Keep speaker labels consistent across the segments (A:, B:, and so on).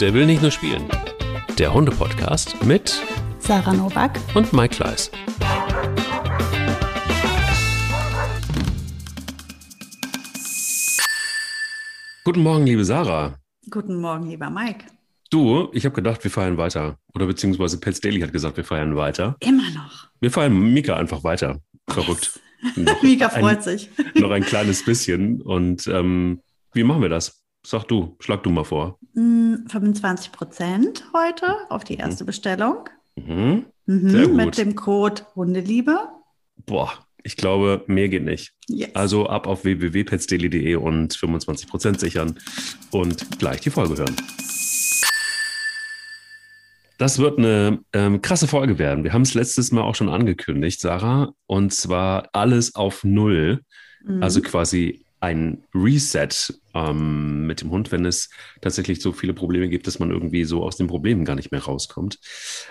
A: Der will nicht nur spielen. Der Hunde-Podcast mit
B: Sarah Novak
A: und Mike Kleiss. Guten Morgen, liebe Sarah.
B: Guten Morgen, lieber Mike.
A: Du, ich habe gedacht, wir feiern weiter. Oder beziehungsweise Pets Daily hat gesagt, wir feiern weiter.
B: Immer noch.
A: Wir feiern Mika einfach weiter. Verrückt.
B: Yes. Mika freut
A: ein,
B: sich.
A: noch ein kleines bisschen. Und ähm, wie machen wir das? Sag du, schlag du mal vor.
B: 25 Prozent heute auf die erste mhm. Bestellung.
A: Mhm.
B: Mhm. Mit dem Code Hundeliebe.
A: Boah, ich glaube, mehr geht nicht.
B: Yes.
A: Also ab auf www.petsdaily.de und 25 Prozent sichern und gleich die Folge hören. Das wird eine ähm, krasse Folge werden. Wir haben es letztes Mal auch schon angekündigt, Sarah, und zwar alles auf Null. Mhm. Also quasi ein Reset ähm, mit dem Hund, wenn es tatsächlich so viele Probleme gibt, dass man irgendwie so aus den Problemen gar nicht mehr rauskommt.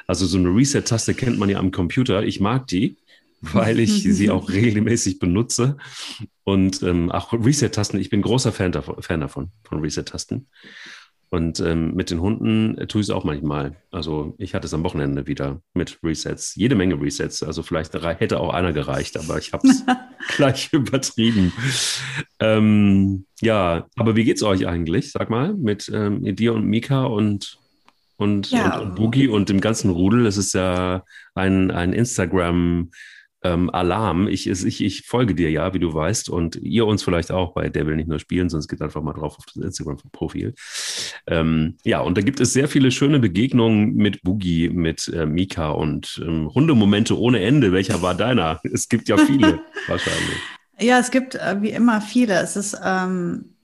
A: Also so eine Reset-Taste kennt man ja am Computer. Ich mag die, weil ich sie auch regelmäßig benutze. Und ähm, auch Reset-Tasten, ich bin großer Fan davon, Fan davon von Reset-Tasten. Und ähm, mit den Hunden äh, tue ich es auch manchmal. Also ich hatte es am Wochenende wieder mit Resets. Jede Menge Resets. Also vielleicht hätte auch einer gereicht, aber ich habe es gleich übertrieben. Ähm, ja, aber wie geht's euch eigentlich? Sag mal, mit ähm, dir und Mika und, und,
B: ja.
A: und, und Boogie und dem ganzen Rudel. Es ist ja ein, ein Instagram- ähm, Alarm. Ich, ich, ich folge dir ja, wie du weißt, und ihr uns vielleicht auch bei Der will nicht nur spielen, sonst geht einfach mal drauf auf das Instagram-Profil. Ähm, ja, und da gibt es sehr viele schöne Begegnungen mit Boogie, mit äh, Mika und ähm, Hundemomente ohne Ende. Welcher war deiner? Es gibt ja viele wahrscheinlich.
B: Ja, es gibt äh, wie immer viele. Es ist ähm,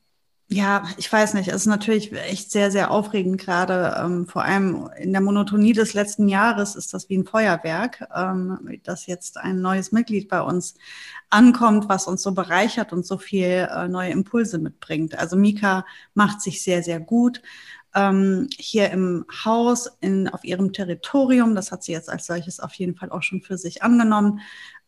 B: ja, ich weiß nicht, es ist natürlich echt sehr, sehr aufregend gerade. Ähm, vor allem in der Monotonie des letzten Jahres ist das wie ein Feuerwerk, ähm, dass jetzt ein neues Mitglied bei uns ankommt, was uns so bereichert und so viel äh, neue Impulse mitbringt. Also Mika macht sich sehr, sehr gut. Ähm, hier im Haus, in, auf ihrem Territorium, das hat sie jetzt als solches auf jeden Fall auch schon für sich angenommen,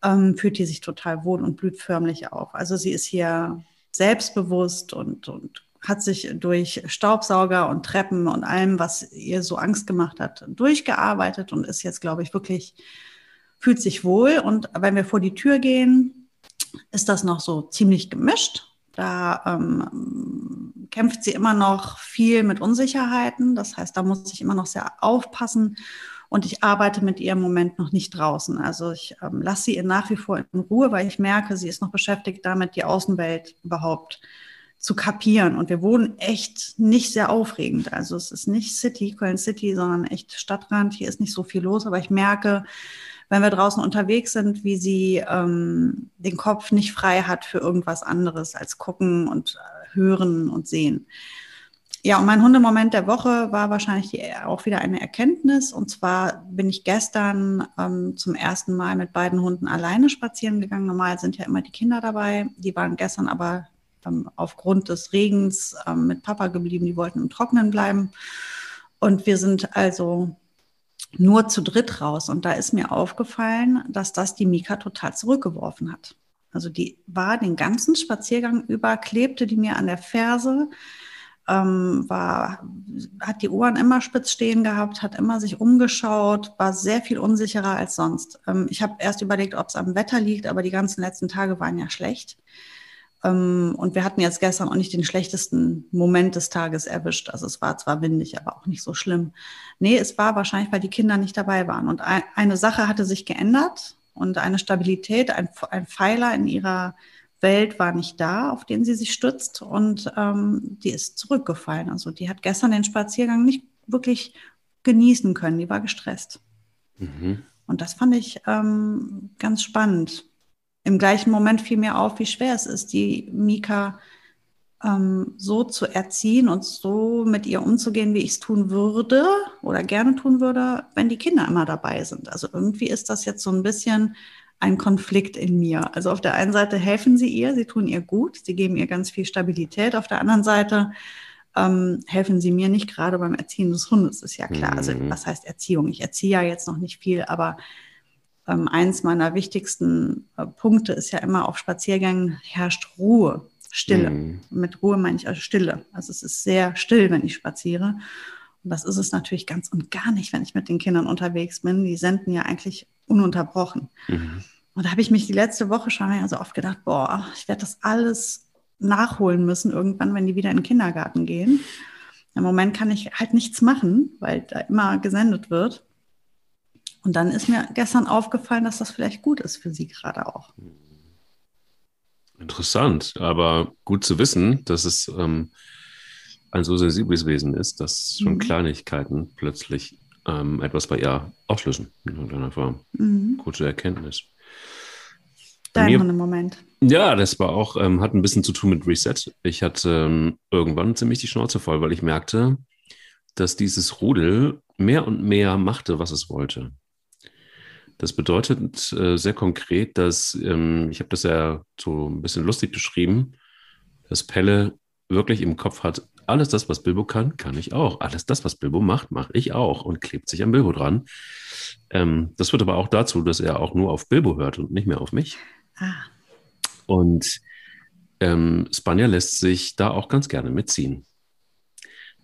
B: ähm, fühlt die sich total wohl und blüht förmlich auf. Also sie ist hier selbstbewusst und, und hat sich durch Staubsauger und Treppen und allem, was ihr so Angst gemacht hat, durchgearbeitet und ist jetzt, glaube ich, wirklich, fühlt sich wohl. Und wenn wir vor die Tür gehen, ist das noch so ziemlich gemischt. Da ähm, kämpft sie immer noch viel mit Unsicherheiten. Das heißt, da muss ich immer noch sehr aufpassen. Und ich arbeite mit ihr im Moment noch nicht draußen. Also ich ähm, lasse sie nach wie vor in Ruhe, weil ich merke, sie ist noch beschäftigt damit, die Außenwelt überhaupt zu kapieren. Und wir wohnen echt nicht sehr aufregend. Also es ist nicht City, Köln City, sondern echt Stadtrand. Hier ist nicht so viel los, aber ich merke, wenn wir draußen unterwegs sind, wie sie ähm, den Kopf nicht frei hat für irgendwas anderes als gucken und äh, hören und sehen. Ja, und mein Hundemoment der Woche war wahrscheinlich auch wieder eine Erkenntnis. Und zwar bin ich gestern ähm, zum ersten Mal mit beiden Hunden alleine spazieren gegangen. Normal sind ja immer die Kinder dabei. Die waren gestern aber ähm, aufgrund des Regens ähm, mit Papa geblieben. Die wollten im Trocknen bleiben. Und wir sind also nur zu dritt raus. Und da ist mir aufgefallen, dass das die Mika total zurückgeworfen hat. Also die war den ganzen Spaziergang über, klebte die mir an der Ferse ähm, war, hat die Ohren immer spitz stehen gehabt, hat immer sich umgeschaut, war sehr viel unsicherer als sonst. Ähm, ich habe erst überlegt, ob es am Wetter liegt, aber die ganzen letzten Tage waren ja schlecht. Ähm, und wir hatten jetzt gestern auch nicht den schlechtesten Moment des Tages erwischt. Also es war zwar windig, aber auch nicht so schlimm. Nee, es war wahrscheinlich, weil die Kinder nicht dabei waren. Und ein, eine Sache hatte sich geändert und eine Stabilität, ein, ein Pfeiler in ihrer Welt war nicht da, auf den sie sich stützt und ähm, die ist zurückgefallen. Also die hat gestern den Spaziergang nicht wirklich genießen können, die war gestresst. Mhm. Und das fand ich ähm, ganz spannend. Im gleichen Moment fiel mir auf, wie schwer es ist, die Mika ähm, so zu erziehen und so mit ihr umzugehen, wie ich es tun würde oder gerne tun würde, wenn die Kinder immer dabei sind. Also irgendwie ist das jetzt so ein bisschen ein Konflikt in mir. Also auf der einen Seite helfen sie ihr, sie tun ihr gut, sie geben ihr ganz viel Stabilität. Auf der anderen Seite ähm, helfen sie mir nicht gerade beim Erziehen des Hundes, ist ja klar. Also mhm. was heißt Erziehung? Ich erziehe ja jetzt noch nicht viel, aber ähm, eins meiner wichtigsten äh, Punkte ist ja immer auf Spaziergängen herrscht Ruhe, Stille. Mhm. Mit Ruhe meine ich also Stille. Also es ist sehr still, wenn ich spaziere. Und das ist es natürlich ganz und gar nicht, wenn ich mit den Kindern unterwegs bin. Die senden ja eigentlich ununterbrochen. Mhm. Und da habe ich mich die letzte Woche schon also oft gedacht, boah, ich werde das alles nachholen müssen irgendwann, wenn die wieder in den Kindergarten gehen. Im Moment kann ich halt nichts machen, weil da immer gesendet wird. Und dann ist mir gestern aufgefallen, dass das vielleicht gut ist für sie gerade auch.
A: Interessant, aber gut zu wissen, dass es ähm, ein so sensibles Wesen ist, dass schon mhm. Kleinigkeiten plötzlich ähm, etwas bei ihr auslösen in irgendeiner Form. Mhm. Gute Erkenntnis.
B: Dein Moment.
A: Ja, das war auch, ähm, hat ein bisschen zu tun mit Reset. Ich hatte ähm, irgendwann ziemlich die Schnauze voll, weil ich merkte, dass dieses Rudel mehr und mehr machte, was es wollte. Das bedeutet äh, sehr konkret, dass, ähm, ich habe das ja so ein bisschen lustig beschrieben, dass Pelle wirklich im Kopf hat, alles das, was Bilbo kann, kann ich auch. Alles das, was Bilbo macht, mache ich auch und klebt sich an Bilbo dran. Ähm, das führt aber auch dazu, dass er auch nur auf Bilbo hört und nicht mehr auf mich. Ah. Und ähm, Spanja lässt sich da auch ganz gerne mitziehen,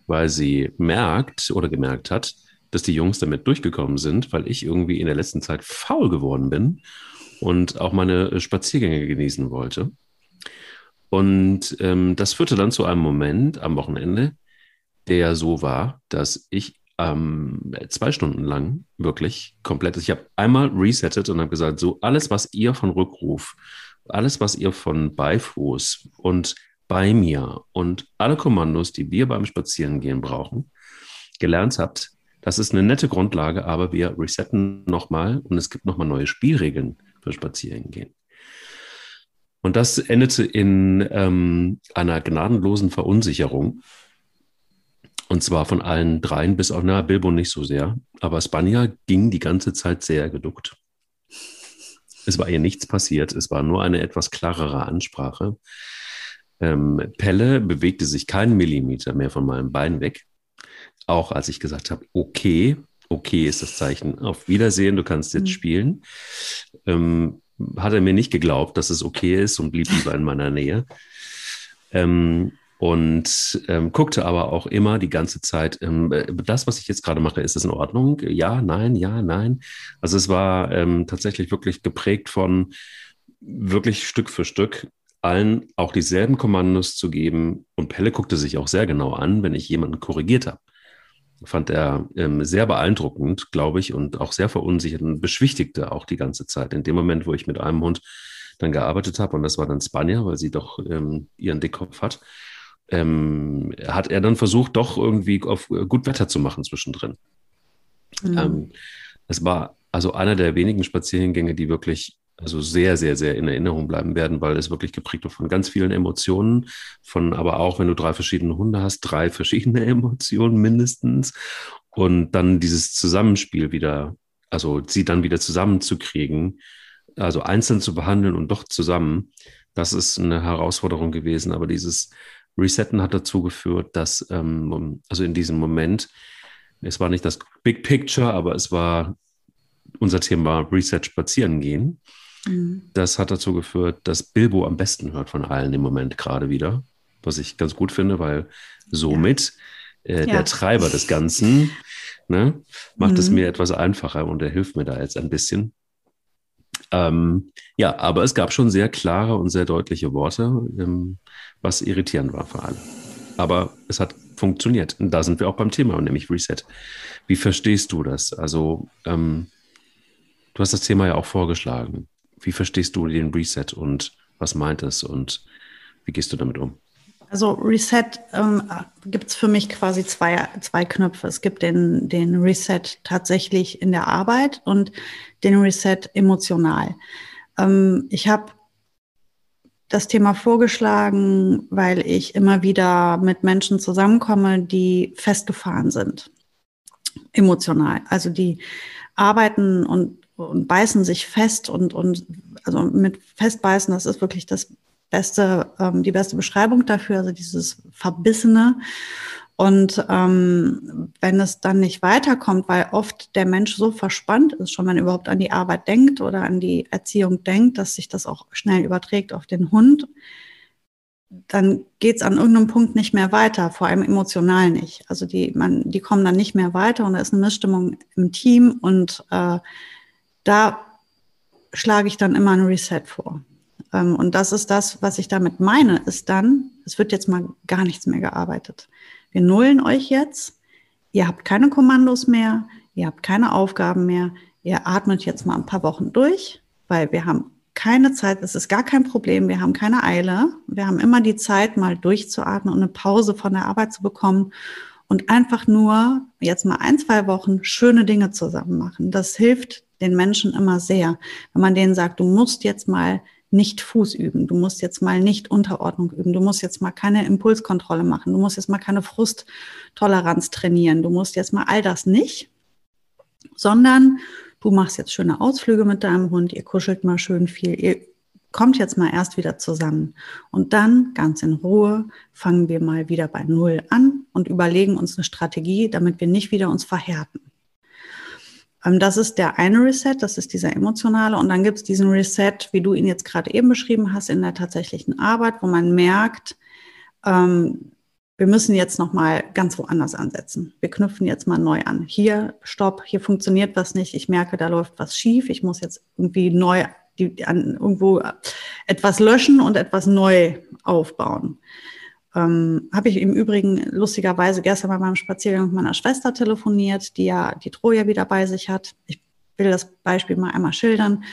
A: weil sie merkt oder gemerkt hat, dass die Jungs damit durchgekommen sind, weil ich irgendwie in der letzten Zeit faul geworden bin und auch meine Spaziergänge genießen wollte. Und ähm, das führte dann zu einem Moment am Wochenende, der so war, dass ich ähm, zwei Stunden lang wirklich komplett, ich habe einmal resettet und habe gesagt, so alles, was ihr von Rückruf, alles, was ihr von Beifuß und bei mir und alle Kommandos, die wir beim Spazierengehen brauchen, gelernt habt, das ist eine nette Grundlage, aber wir resetten nochmal und es gibt nochmal neue Spielregeln für Spazierengehen. Und das endete in ähm, einer gnadenlosen Verunsicherung und zwar von allen dreien, bis auf, na, Bilbo nicht so sehr. Aber Spanja ging die ganze Zeit sehr geduckt. Es war ihr nichts passiert. Es war nur eine etwas klarere Ansprache. Ähm, Pelle bewegte sich keinen Millimeter mehr von meinem Bein weg. Auch als ich gesagt habe, okay, okay ist das Zeichen. Auf Wiedersehen, du kannst jetzt mhm. spielen. Ähm, hat er mir nicht geglaubt, dass es okay ist und blieb lieber in meiner Nähe. Ähm, und ähm, guckte aber auch immer die ganze Zeit, ähm, äh, das, was ich jetzt gerade mache, ist das in Ordnung? Ja, nein, ja, nein. Also es war ähm, tatsächlich wirklich geprägt von wirklich Stück für Stück allen auch dieselben Kommandos zu geben. Und Pelle guckte sich auch sehr genau an, wenn ich jemanden korrigiert habe. Fand er ähm, sehr beeindruckend, glaube ich, und auch sehr verunsichert und beschwichtigte auch die ganze Zeit. In dem Moment, wo ich mit einem Hund dann gearbeitet habe, und das war dann Spanier, weil sie doch ähm, ihren Dickkopf hat, ähm, hat er dann versucht, doch irgendwie auf äh, gut Wetter zu machen zwischendrin. Mhm. Ähm, es war also einer der wenigen Spaziergänge, die wirklich also sehr, sehr, sehr in Erinnerung bleiben werden, weil es wirklich geprägt wird von ganz vielen Emotionen, von aber auch, wenn du drei verschiedene Hunde hast, drei verschiedene Emotionen mindestens. Und dann dieses Zusammenspiel wieder, also sie dann wieder zusammenzukriegen, also einzeln zu behandeln und doch zusammen, das ist eine Herausforderung gewesen. Aber dieses Resetten hat dazu geführt, dass, ähm, also in diesem Moment, es war nicht das Big Picture, aber es war unser Thema Reset spazieren gehen. Mhm. Das hat dazu geführt, dass Bilbo am besten hört von allen im Moment gerade wieder, was ich ganz gut finde, weil somit ja. Äh, ja. der Treiber des Ganzen ne, macht mhm. es mir etwas einfacher und er hilft mir da jetzt ein bisschen. Ähm, ja, aber es gab schon sehr klare und sehr deutliche Worte, ähm, was irritierend war für alle. Aber es hat funktioniert. Und da sind wir auch beim Thema, nämlich Reset. Wie verstehst du das? Also, ähm, du hast das Thema ja auch vorgeschlagen. Wie verstehst du den Reset und was meint es und wie gehst du damit um?
B: Also Reset ähm, gibt es für mich quasi zwei, zwei Knöpfe. Es gibt den, den Reset tatsächlich in der Arbeit und den Reset emotional. Ähm, ich habe das Thema vorgeschlagen, weil ich immer wieder mit Menschen zusammenkomme, die festgefahren sind, emotional. Also die arbeiten und, und beißen sich fest und, und also mit festbeißen, das ist wirklich das beste, ähm, die beste Beschreibung dafür, also dieses Verbissene. Und ähm, wenn es dann nicht weiterkommt, weil oft der Mensch so verspannt ist, schon wenn er überhaupt an die Arbeit denkt oder an die Erziehung denkt, dass sich das auch schnell überträgt auf den Hund, dann geht es an irgendeinem Punkt nicht mehr weiter, vor allem emotional nicht. Also die, man, die kommen dann nicht mehr weiter und da ist eine Missstimmung im Team und äh, da schlage ich dann immer ein Reset vor. Ähm, und das ist das, was ich damit meine, ist dann, es wird jetzt mal gar nichts mehr gearbeitet. Wir nullen euch jetzt, ihr habt keine Kommandos mehr, ihr habt keine Aufgaben mehr, ihr atmet jetzt mal ein paar Wochen durch, weil wir haben keine Zeit, es ist gar kein Problem, wir haben keine Eile. Wir haben immer die Zeit, mal durchzuatmen und eine Pause von der Arbeit zu bekommen und einfach nur jetzt mal ein, zwei Wochen schöne Dinge zusammen machen. Das hilft den Menschen immer sehr, wenn man denen sagt, du musst jetzt mal nicht Fuß üben, du musst jetzt mal nicht Unterordnung üben, du musst jetzt mal keine Impulskontrolle machen, du musst jetzt mal keine Frusttoleranz trainieren, du musst jetzt mal all das nicht, sondern du machst jetzt schöne Ausflüge mit deinem Hund, ihr kuschelt mal schön viel, ihr kommt jetzt mal erst wieder zusammen. Und dann ganz in Ruhe fangen wir mal wieder bei Null an und überlegen uns eine Strategie, damit wir nicht wieder uns verhärten. Ähm, das ist der eine Reset, das ist dieser emotionale. Und dann gibt es diesen Reset, wie du ihn jetzt gerade eben beschrieben hast, in der tatsächlichen Arbeit, wo man merkt, ähm, wir müssen jetzt noch mal ganz woanders ansetzen. Wir knüpfen jetzt mal neu an. Hier, stopp, hier funktioniert was nicht. Ich merke, da läuft was schief. Ich muss jetzt irgendwie neu die, an, irgendwo etwas löschen und etwas neu aufbauen. Ähm, Habe ich im Übrigen lustigerweise gestern bei meinem Spaziergang mit meiner Schwester telefoniert, die ja die Troja wieder bei sich hat. Ich will das Beispiel mal einmal schildern.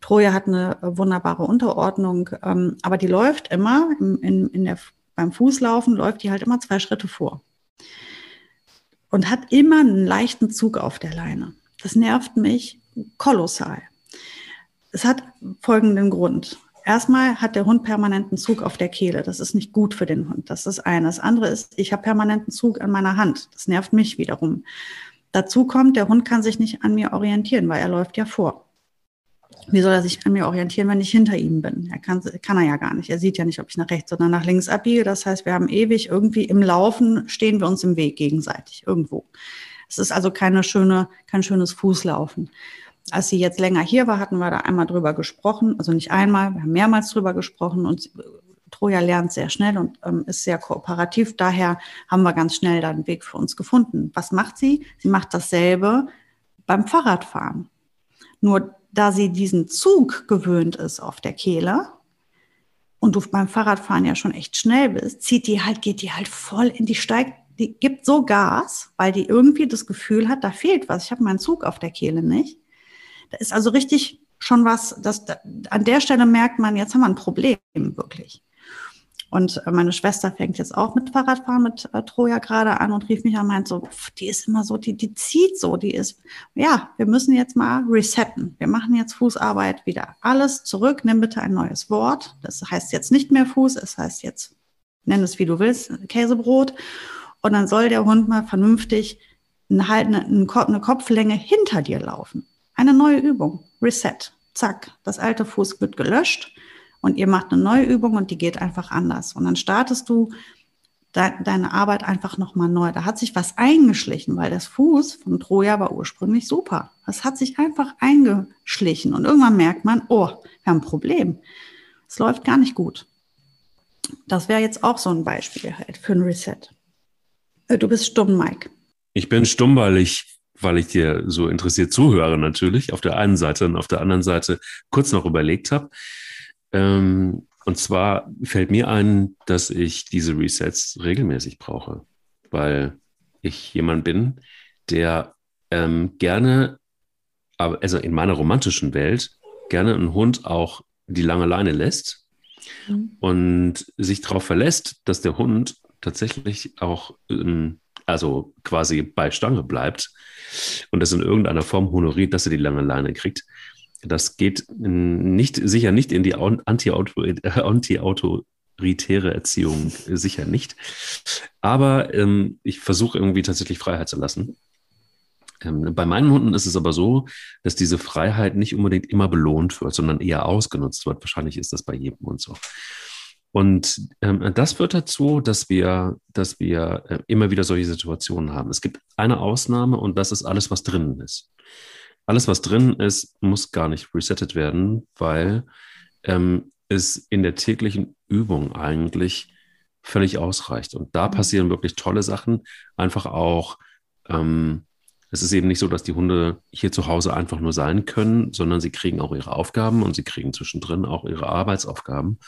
B: Troja hat eine wunderbare Unterordnung, ähm, aber die läuft immer in, in, in der beim Fußlaufen läuft die halt immer zwei Schritte vor und hat immer einen leichten Zug auf der Leine. Das nervt mich kolossal. Es hat folgenden Grund. Erstmal hat der Hund permanenten Zug auf der Kehle. Das ist nicht gut für den Hund. Das ist eine. Das andere ist, ich habe permanenten Zug an meiner Hand. Das nervt mich wiederum. Dazu kommt, der Hund kann sich nicht an mir orientieren, weil er läuft ja vor. Wie soll er sich an mir orientieren, wenn ich hinter ihm bin? Er kann, kann er ja gar nicht. Er sieht ja nicht, ob ich nach rechts oder nach links abbiege. Das heißt, wir haben ewig irgendwie im Laufen stehen wir uns im Weg gegenseitig irgendwo. Es ist also keine schöne, kein schönes Fußlaufen. Als sie jetzt länger hier war, hatten wir da einmal drüber gesprochen. Also nicht einmal, wir haben mehrmals drüber gesprochen und Troja lernt sehr schnell und ähm, ist sehr kooperativ. Daher haben wir ganz schnell da einen Weg für uns gefunden. Was macht sie? Sie macht dasselbe beim Fahrradfahren. Nur da sie diesen Zug gewöhnt ist auf der Kehle und du beim Fahrradfahren ja schon echt schnell bist, zieht die halt, geht die halt voll in die Steig, die gibt so Gas, weil die irgendwie das Gefühl hat, da fehlt was. Ich habe meinen Zug auf der Kehle nicht. Da ist also richtig schon was, das, an der Stelle merkt man, jetzt haben wir ein Problem wirklich. Und äh, meine Schwester fängt jetzt auch mit Fahrradfahren mit äh, Troja gerade an und rief mich an meint so, pff, die ist immer so, die, die zieht so, die ist, ja, wir müssen jetzt mal resetten. Wir machen jetzt Fußarbeit wieder. Alles zurück, nimm bitte ein neues Wort. Das heißt jetzt nicht mehr Fuß, es heißt jetzt, nenn es wie du willst, Käsebrot. Und dann soll der Hund mal vernünftig eine, halt eine Kopflänge hinter dir laufen. Eine neue Übung. Reset. Zack. Das alte Fuß wird gelöscht und ihr macht eine neue Übung und die geht einfach anders. Und dann startest du de deine Arbeit einfach nochmal neu. Da hat sich was eingeschlichen, weil das Fuß von Troja war ursprünglich super. Das hat sich einfach eingeschlichen und irgendwann merkt man, oh, wir haben ein Problem. Es läuft gar nicht gut. Das wäre jetzt auch so ein Beispiel halt für ein Reset. Äh, du bist stumm, Mike.
A: Ich bin stumm, weil ich, weil ich dir so interessiert zuhöre natürlich, auf der einen Seite und auf der anderen Seite kurz noch überlegt habe. Ähm, und zwar fällt mir ein, dass ich diese Resets regelmäßig brauche, weil ich jemand bin, der ähm, gerne, also in meiner romantischen Welt, gerne einen Hund auch die lange Leine lässt mhm. und sich darauf verlässt, dass der Hund tatsächlich auch, ähm, also quasi bei Stange bleibt und das in irgendeiner Form honoriert, dass er die lange Leine kriegt. Das geht nicht, sicher nicht in die anti-autoritäre Erziehung, sicher nicht. Aber ähm, ich versuche irgendwie tatsächlich Freiheit zu lassen. Ähm, bei meinen Hunden ist es aber so, dass diese Freiheit nicht unbedingt immer belohnt wird, sondern eher ausgenutzt wird. Wahrscheinlich ist das bei jedem und so. Und ähm, das führt dazu, dass wir, dass wir äh, immer wieder solche Situationen haben. Es gibt eine Ausnahme und das ist alles, was drinnen ist alles, was drin ist, muss gar nicht resettet werden, weil ähm, es in der täglichen Übung eigentlich völlig ausreicht. Und da mhm. passieren wirklich tolle Sachen. Einfach auch, ähm, es ist eben nicht so, dass die Hunde hier zu Hause einfach nur sein können, sondern sie kriegen auch ihre Aufgaben und sie kriegen zwischendrin auch ihre Arbeitsaufgaben.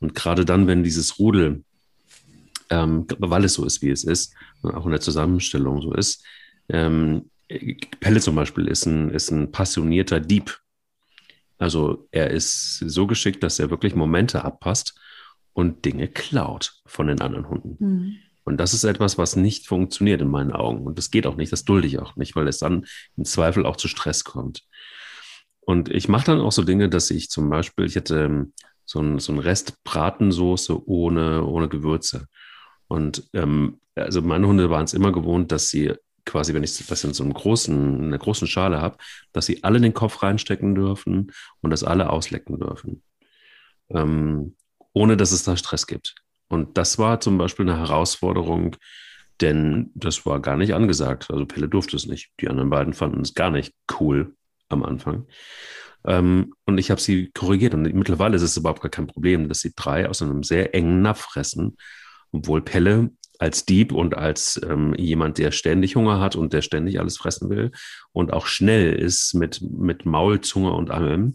A: Und gerade dann, wenn dieses Rudel, ähm, weil es so ist, wie es ist, auch in der Zusammenstellung so ist, ähm, Pelle zum Beispiel ist ein, ist ein passionierter Dieb. Also er ist so geschickt, dass er wirklich Momente abpasst und Dinge klaut von den anderen Hunden. Mhm. Und das ist etwas, was nicht funktioniert in meinen Augen. Und das geht auch nicht, das dulde ich auch nicht, weil es dann im Zweifel auch zu Stress kommt. Und ich mache dann auch so Dinge, dass ich zum Beispiel, ich hätte ähm, so ein, so ein Rest Bratensoße ohne, ohne Gewürze. Und ähm, also meine Hunde waren es immer gewohnt, dass sie quasi, wenn ich das in so einem großen, in einer großen Schale habe, dass sie alle den Kopf reinstecken dürfen und das alle auslecken dürfen. Ähm, ohne dass es da Stress gibt. Und das war zum Beispiel eine Herausforderung, denn das war gar nicht angesagt. Also Pelle durfte es nicht. Die anderen beiden fanden es gar nicht cool am Anfang. Ähm, und ich habe sie korrigiert. Und mittlerweile ist es überhaupt gar kein Problem, dass sie drei aus einem sehr engen Napf fressen, obwohl Pelle als Dieb und als ähm, jemand, der ständig Hunger hat und der ständig alles fressen will und auch schnell ist mit, mit Maul, Zunge und allem,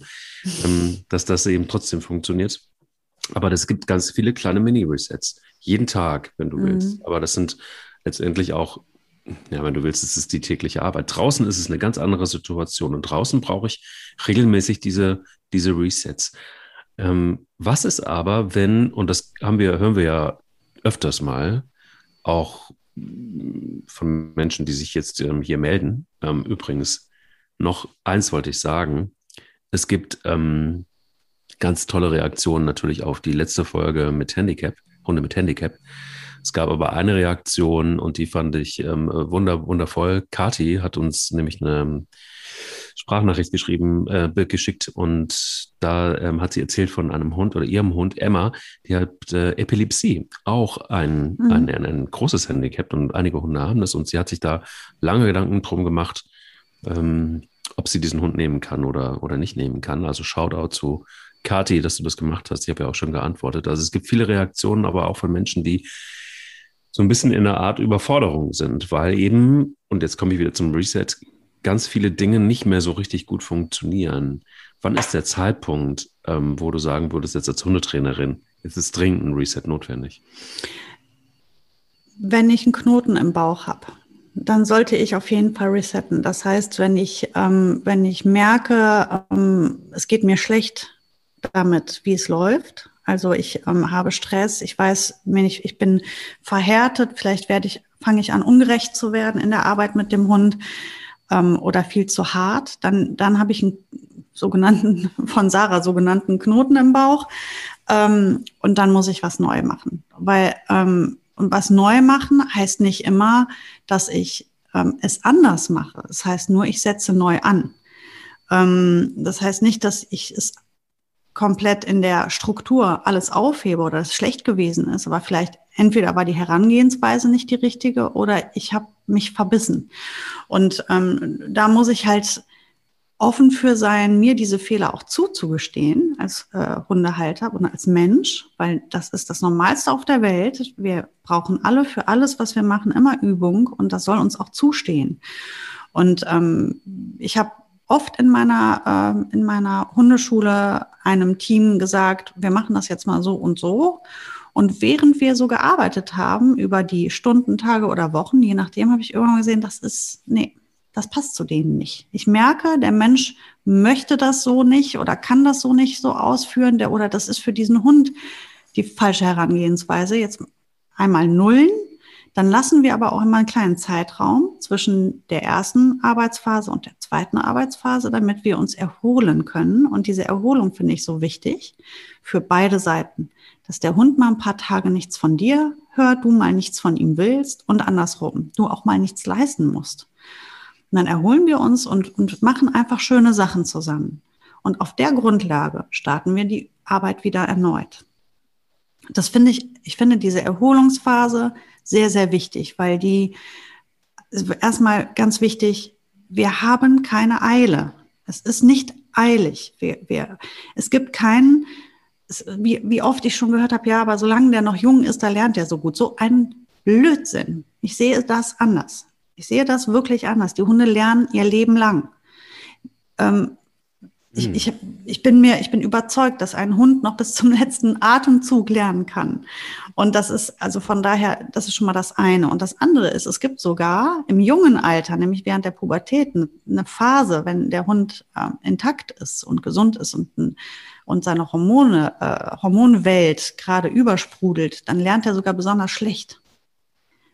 A: ähm, dass das eben trotzdem funktioniert. Aber es gibt ganz viele kleine Mini-Resets. Jeden Tag, wenn du mhm. willst. Aber das sind letztendlich auch, ja, wenn du willst, es ist die tägliche Arbeit. Draußen ist es eine ganz andere Situation. Und draußen brauche ich regelmäßig diese, diese Resets. Ähm, was ist aber, wenn, und das haben wir, hören wir ja öfters mal, auch von Menschen, die sich jetzt ähm, hier melden. Ähm, übrigens, noch eins wollte ich sagen. Es gibt ähm, ganz tolle Reaktionen natürlich auf die letzte Folge mit Handicap, Hunde mit Handicap. Es gab aber eine Reaktion und die fand ich ähm, wunder, wundervoll. Kati hat uns nämlich eine Sprachnachricht geschrieben, äh, geschickt und da ähm, hat sie erzählt von einem Hund oder ihrem Hund Emma, die hat äh, Epilepsie, auch ein, mhm. ein, ein, ein, großes Handicap und einige Hunde haben das und sie hat sich da lange Gedanken drum gemacht, ähm, ob sie diesen Hund nehmen kann oder, oder nicht nehmen kann. Also Shoutout zu Kati, dass du das gemacht hast. Ich habe ja auch schon geantwortet. Also es gibt viele Reaktionen, aber auch von Menschen, die so ein bisschen in einer Art Überforderung sind, weil eben, und jetzt komme ich wieder zum Reset, ganz viele Dinge nicht mehr so richtig gut funktionieren. Wann ist der Zeitpunkt, ähm, wo du sagen würdest, jetzt als Hundetrainerin, jetzt ist dringend ein Reset notwendig?
B: Wenn ich einen Knoten im Bauch habe, dann sollte ich auf jeden Fall resetten. Das heißt, wenn ich, ähm, wenn ich merke, ähm, es geht mir schlecht damit, wie es läuft, also ich ähm, habe Stress, ich weiß, wenn ich, ich bin verhärtet, vielleicht werde ich, fange ich an, ungerecht zu werden in der Arbeit mit dem Hund ähm, oder viel zu hart, dann, dann habe ich einen sogenannten, von Sarah sogenannten Knoten im Bauch. Ähm, und dann muss ich was neu machen. Weil ähm, was neu machen heißt nicht immer, dass ich ähm, es anders mache. Das heißt nur, ich setze neu an. Ähm, das heißt nicht, dass ich es komplett in der Struktur alles aufhebe oder es schlecht gewesen ist, aber vielleicht entweder war die Herangehensweise nicht die richtige oder ich habe mich verbissen. Und ähm, da muss ich halt offen für sein, mir diese Fehler auch zuzugestehen als äh, Hundehalter und als Mensch, weil das ist das Normalste auf der Welt. Wir brauchen alle für alles, was wir machen, immer Übung und das soll uns auch zustehen. Und ähm, ich habe oft in meiner, äh, in meiner Hundeschule einem Team gesagt, wir machen das jetzt mal so und so. Und während wir so gearbeitet haben, über die Stunden, Tage oder Wochen, je nachdem, habe ich irgendwann gesehen, das ist, nee, das passt zu denen nicht. Ich merke, der Mensch möchte das so nicht oder kann das so nicht so ausführen, der, oder das ist für diesen Hund die falsche Herangehensweise. Jetzt einmal Nullen, dann lassen wir aber auch immer einen kleinen Zeitraum zwischen der ersten Arbeitsphase und der zweiten Arbeitsphase, damit wir uns erholen können. Und diese Erholung finde ich so wichtig für beide Seiten, dass der Hund mal ein paar Tage nichts von dir hört, du mal nichts von ihm willst und andersrum, du auch mal nichts leisten musst. Und dann erholen wir uns und, und machen einfach schöne Sachen zusammen. Und auf der Grundlage starten wir die Arbeit wieder erneut. Das finde ich, ich finde diese Erholungsphase sehr, sehr wichtig, weil die, erstmal ganz wichtig, wir haben keine Eile. Es ist nicht eilig. Wir, wir, es gibt keinen wie, wie oft ich schon gehört habe, ja, aber solange der noch jung ist, da lernt er so gut. So ein Blödsinn. Ich sehe das anders. Ich sehe das wirklich anders. Die Hunde lernen ihr Leben lang. Ähm, ich, hm. ich, ich, bin mir, ich bin überzeugt, dass ein Hund noch bis zum letzten Atemzug lernen kann. Und das ist, also von daher, das ist schon mal das eine. Und das andere ist, es gibt sogar im jungen Alter, nämlich während der Pubertät, eine Phase, wenn der Hund äh, intakt ist und gesund ist und, und seine Hormone, äh, Hormonwelt gerade übersprudelt, dann lernt er sogar besonders schlecht.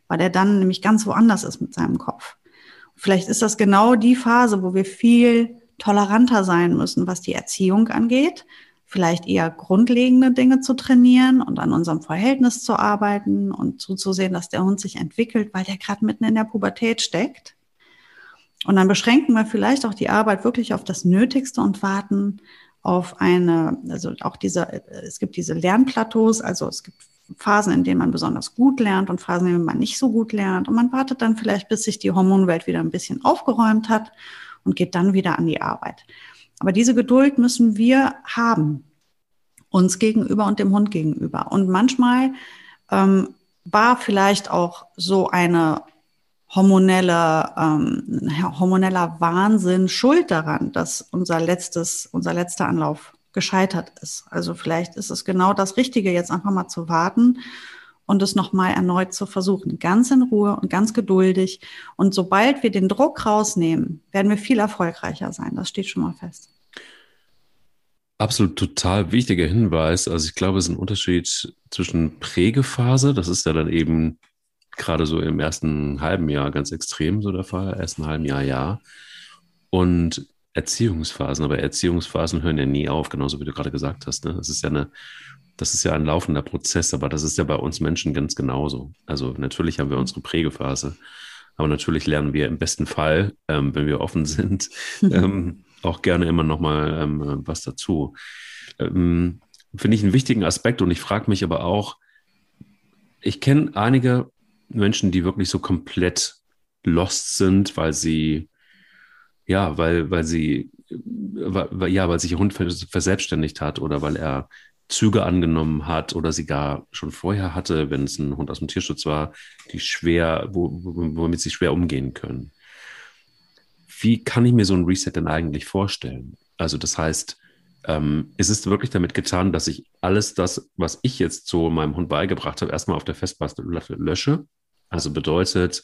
B: Weil er dann nämlich ganz woanders ist mit seinem Kopf. Vielleicht ist das genau die Phase, wo wir viel toleranter sein müssen, was die Erziehung angeht, vielleicht eher grundlegende Dinge zu trainieren und an unserem Verhältnis zu arbeiten und zuzusehen, dass der Hund sich entwickelt, weil der gerade mitten in der Pubertät steckt. Und dann beschränken wir vielleicht auch die Arbeit wirklich auf das Nötigste und warten auf eine, also auch diese, es gibt diese Lernplateaus, also es gibt Phasen, in denen man besonders gut lernt und Phasen, in denen man nicht so gut lernt. Und man wartet dann vielleicht, bis sich die Hormonwelt wieder ein bisschen aufgeräumt hat und geht dann wieder an die Arbeit. Aber diese Geduld müssen wir haben, uns gegenüber und dem Hund gegenüber. Und manchmal ähm, war vielleicht auch so eine hormonelle, ähm, hormoneller Wahnsinn schuld daran, dass unser letztes, unser letzter Anlauf gescheitert ist. Also vielleicht ist es genau das Richtige, jetzt einfach mal zu warten und es nochmal erneut zu versuchen. Ganz in Ruhe und ganz geduldig. Und sobald wir den Druck rausnehmen, werden wir viel erfolgreicher sein. Das steht schon mal fest.
A: Absolut total wichtiger Hinweis. Also ich glaube, es ist ein Unterschied zwischen Prägephase, das ist ja dann eben gerade so im ersten halben Jahr ganz extrem so der Fall, ersten halben Jahr, ja. Und Erziehungsphasen, aber Erziehungsphasen hören ja nie auf, genauso wie du gerade gesagt hast. Ne? Das ist ja eine das ist ja ein laufender Prozess, aber das ist ja bei uns Menschen ganz genauso. Also natürlich haben wir unsere Prägephase, aber natürlich lernen wir im besten Fall, ähm, wenn wir offen sind, ähm, auch gerne immer noch mal ähm, was dazu. Ähm, finde ich einen wichtigen Aspekt und ich frage mich aber auch, ich kenne einige Menschen, die wirklich so komplett lost sind, weil sie ja, weil, weil sie, weil, ja, weil sich ihr Hund verselbstständigt hat oder weil er Züge angenommen hat oder sie gar schon vorher hatte, wenn es ein Hund aus dem Tierschutz war, die schwer, womit sie schwer umgehen können. Wie kann ich mir so ein Reset denn eigentlich vorstellen? Also das heißt, ähm, ist es wirklich damit getan, dass ich alles das, was ich jetzt so meinem Hund beigebracht habe, erstmal auf der Festplatte lösche? Also bedeutet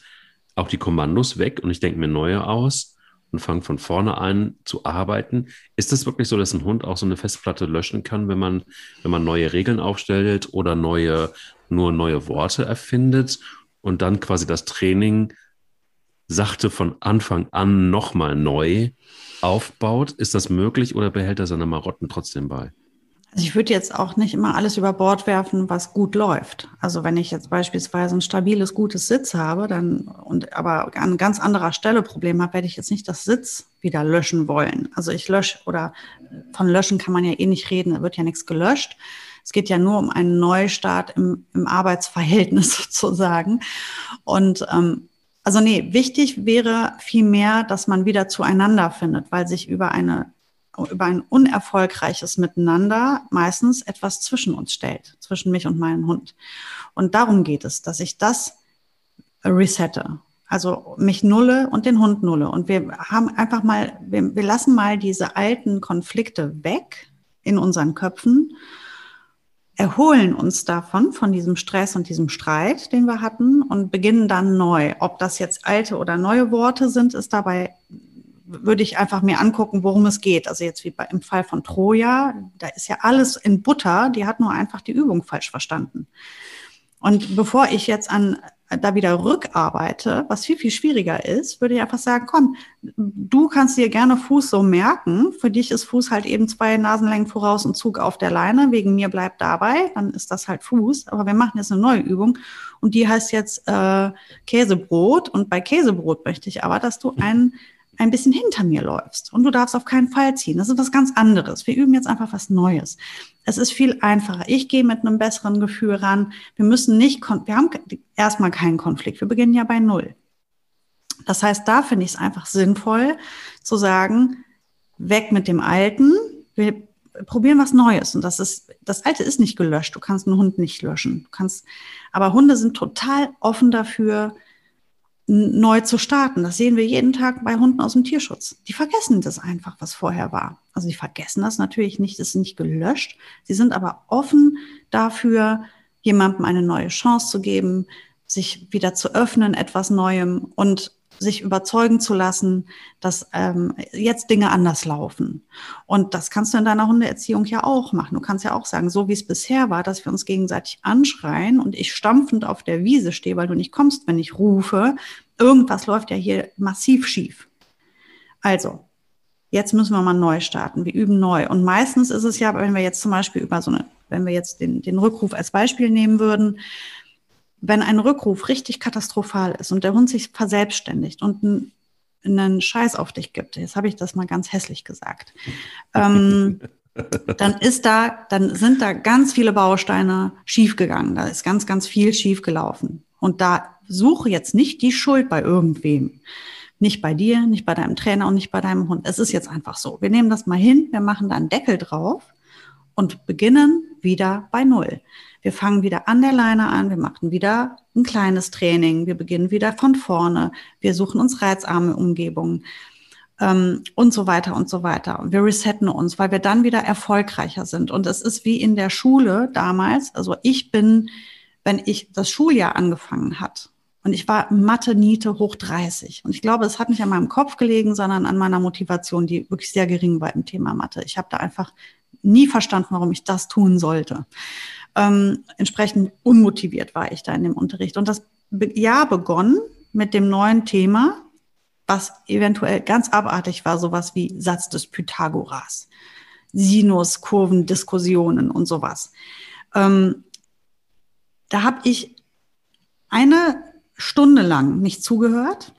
A: auch die Kommandos weg und ich denke mir neue aus und fange von vorne an zu arbeiten. Ist es wirklich so, dass ein Hund auch so eine Festplatte löschen kann, wenn man, wenn man neue Regeln aufstellt oder neue, nur neue Worte erfindet und dann quasi das Training sachte von Anfang an nochmal neu aufbaut? Ist das möglich oder behält er seine Marotten trotzdem bei?
B: Also ich würde jetzt auch nicht immer alles über Bord werfen, was gut läuft. Also wenn ich jetzt beispielsweise ein stabiles, gutes Sitz habe, dann und aber an ganz anderer Stelle Problem habe, werde ich jetzt nicht das Sitz wieder löschen wollen. Also ich lösche oder von löschen kann man ja eh nicht reden, da wird ja nichts gelöscht. Es geht ja nur um einen Neustart im, im Arbeitsverhältnis sozusagen. Und ähm, also nee, wichtig wäre vielmehr, dass man wieder zueinander findet, weil sich über eine über ein unerfolgreiches Miteinander meistens etwas zwischen uns stellt, zwischen mich und meinem Hund. Und darum geht es, dass ich das resette. Also mich nulle und den Hund nulle. Und wir haben einfach mal, wir, wir lassen mal diese alten Konflikte weg in unseren Köpfen, erholen uns davon, von diesem Stress und diesem Streit, den wir hatten, und beginnen dann neu. Ob das jetzt alte oder neue Worte sind, ist dabei würde ich einfach mir angucken, worum es geht. Also jetzt wie bei, im Fall von Troja, da ist ja alles in Butter, die hat nur einfach die Übung falsch verstanden. Und bevor ich jetzt an da wieder rückarbeite, was viel, viel schwieriger ist, würde ich einfach sagen, komm, du kannst dir gerne Fuß so merken. Für dich ist Fuß halt eben zwei Nasenlängen voraus und Zug auf der Leine. Wegen mir bleibt dabei, dann ist das halt Fuß. Aber wir machen jetzt eine neue Übung und die heißt jetzt äh, Käsebrot. Und bei Käsebrot möchte ich aber, dass du einen ein bisschen hinter mir läufst und du darfst auf keinen Fall ziehen. Das ist was ganz anderes. Wir üben jetzt einfach was Neues. Es ist viel einfacher. Ich gehe mit einem besseren Gefühl ran. Wir müssen nicht, wir haben erstmal keinen Konflikt. Wir beginnen ja bei Null. Das heißt, da finde ich es einfach sinnvoll zu sagen, weg mit dem Alten. Wir probieren was Neues. Und das ist, das Alte ist nicht gelöscht. Du kannst einen Hund nicht löschen. Du kannst, aber Hunde sind total offen dafür, neu zu starten. Das sehen wir jeden Tag bei Hunden aus dem Tierschutz. Die vergessen das einfach, was vorher war. Also die vergessen das natürlich nicht, ist nicht gelöscht. Sie sind aber offen dafür, jemandem eine neue Chance zu geben, sich wieder zu öffnen, etwas Neuem und sich überzeugen zu lassen, dass ähm, jetzt Dinge anders laufen. Und das kannst du in deiner Hundeerziehung ja auch machen. Du kannst ja auch sagen, so wie es bisher war, dass wir uns gegenseitig anschreien und ich stampfend auf der Wiese stehe, weil du nicht kommst, wenn ich rufe. Irgendwas läuft ja hier massiv schief. Also, jetzt müssen wir mal neu starten. Wir üben neu. Und meistens ist es ja, wenn wir jetzt zum Beispiel über so eine, wenn wir jetzt den, den Rückruf als Beispiel nehmen würden, wenn ein Rückruf richtig katastrophal ist und der Hund sich verselbstständigt und einen, Scheiß auf dich gibt, jetzt habe ich das mal ganz hässlich gesagt, ähm, dann ist da, dann sind da ganz viele Bausteine schiefgegangen. Da ist ganz, ganz viel schiefgelaufen. Und da suche jetzt nicht die Schuld bei irgendwem. Nicht bei dir, nicht bei deinem Trainer und nicht bei deinem Hund. Es ist jetzt einfach so. Wir nehmen das mal hin, wir machen da einen Deckel drauf und beginnen wieder bei Null. Wir fangen wieder an der Leine an, wir machen wieder ein kleines Training, wir beginnen wieder von vorne, wir suchen uns reizarme Umgebungen ähm, und so weiter und so weiter. Wir resetten uns, weil wir dann wieder erfolgreicher sind. Und es ist wie in der Schule damals. Also ich bin, wenn ich das Schuljahr angefangen hat, und ich war Mathe-Niete hoch 30. Und ich glaube, es hat nicht an meinem Kopf gelegen, sondern an meiner Motivation, die wirklich sehr gering war im Thema Mathe. Ich habe da einfach nie verstanden, warum ich das tun sollte. Ähm, entsprechend unmotiviert war ich da in dem Unterricht. Und das Jahr begonnen mit dem neuen Thema, was eventuell ganz abartig war, sowas wie Satz des Pythagoras, Sinus, Kurven, Diskussionen und sowas. Ähm, da habe ich eine Stunde lang nicht zugehört,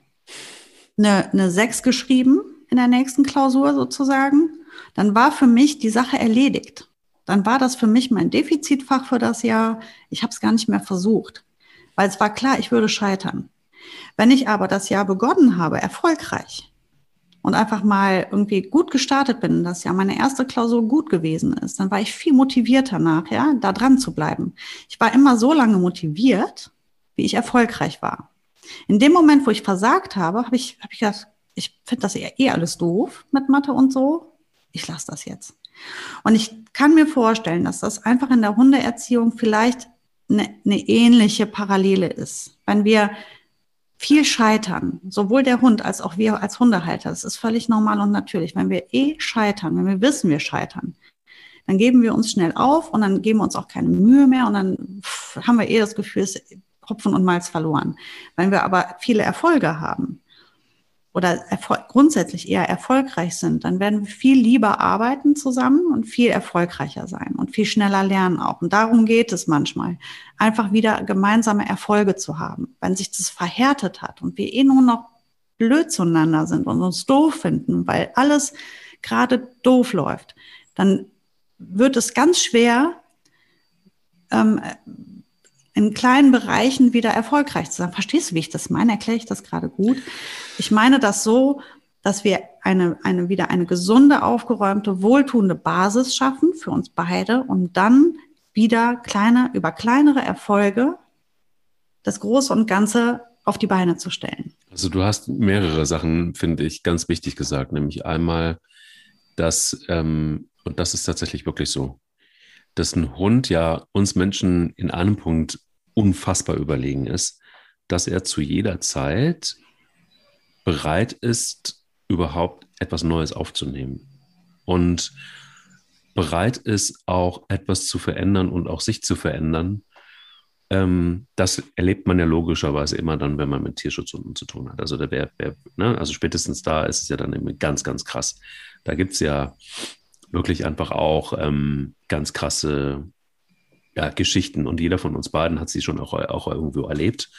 B: eine, eine Sechs geschrieben in der nächsten Klausur sozusagen. Dann war für mich die Sache erledigt dann war das für mich mein Defizitfach für das Jahr. Ich habe es gar nicht mehr versucht, weil es war klar, ich würde scheitern. Wenn ich aber das Jahr begonnen habe, erfolgreich und einfach mal irgendwie gut gestartet bin, das Jahr meine erste Klausur gut gewesen ist, dann war ich viel motivierter nachher, da dran zu bleiben. Ich war immer so lange motiviert, wie ich erfolgreich war. In dem Moment, wo ich versagt habe, habe ich, hab ich gedacht, ich finde das eher eh alles doof mit Mathe und so. Ich lasse das jetzt. Und ich kann mir vorstellen, dass das einfach in der Hundeerziehung vielleicht eine, eine ähnliche Parallele ist. Wenn wir viel scheitern, sowohl der Hund als auch wir als Hundehalter, das ist völlig normal und natürlich. Wenn wir eh scheitern, wenn wir wissen, wir scheitern, dann geben wir uns schnell auf und dann geben wir uns auch keine Mühe mehr und dann haben wir eh das Gefühl, es ist Hopfen und Malz verloren. Wenn wir aber viele Erfolge haben, oder grundsätzlich eher erfolgreich sind, dann werden wir viel lieber arbeiten zusammen und viel erfolgreicher sein und viel schneller lernen auch. Und darum geht es manchmal, einfach wieder gemeinsame Erfolge zu haben. Wenn sich das verhärtet hat und wir eh nur noch blöd zueinander sind und uns doof finden, weil alles gerade doof läuft, dann wird es ganz schwer, ähm, in kleinen Bereichen wieder erfolgreich zu sein. Verstehst du, wie ich das meine? Erkläre ich das gerade gut? Ich meine das so, dass wir eine, eine wieder eine gesunde, aufgeräumte, wohltuende Basis schaffen für uns beide, um dann wieder kleine, über kleinere Erfolge das Große und Ganze auf die Beine zu stellen.
A: Also du hast mehrere Sachen, finde ich, ganz wichtig gesagt, nämlich einmal, dass, ähm, und das ist tatsächlich wirklich so, dass ein Hund ja uns Menschen in einem Punkt unfassbar überlegen ist, dass er zu jeder Zeit bereit ist, überhaupt etwas Neues aufzunehmen und bereit ist, auch etwas zu verändern und auch sich zu verändern. Ähm, das erlebt man ja logischerweise immer dann, wenn man mit Tierschutzhunden zu tun hat. Also, der, der, der ne? also spätestens da ist es ja dann eben ganz, ganz krass. Da gibt es ja wirklich einfach auch ähm, ganz krasse ja, Geschichten und jeder von uns beiden hat sie schon auch, auch irgendwo erlebt.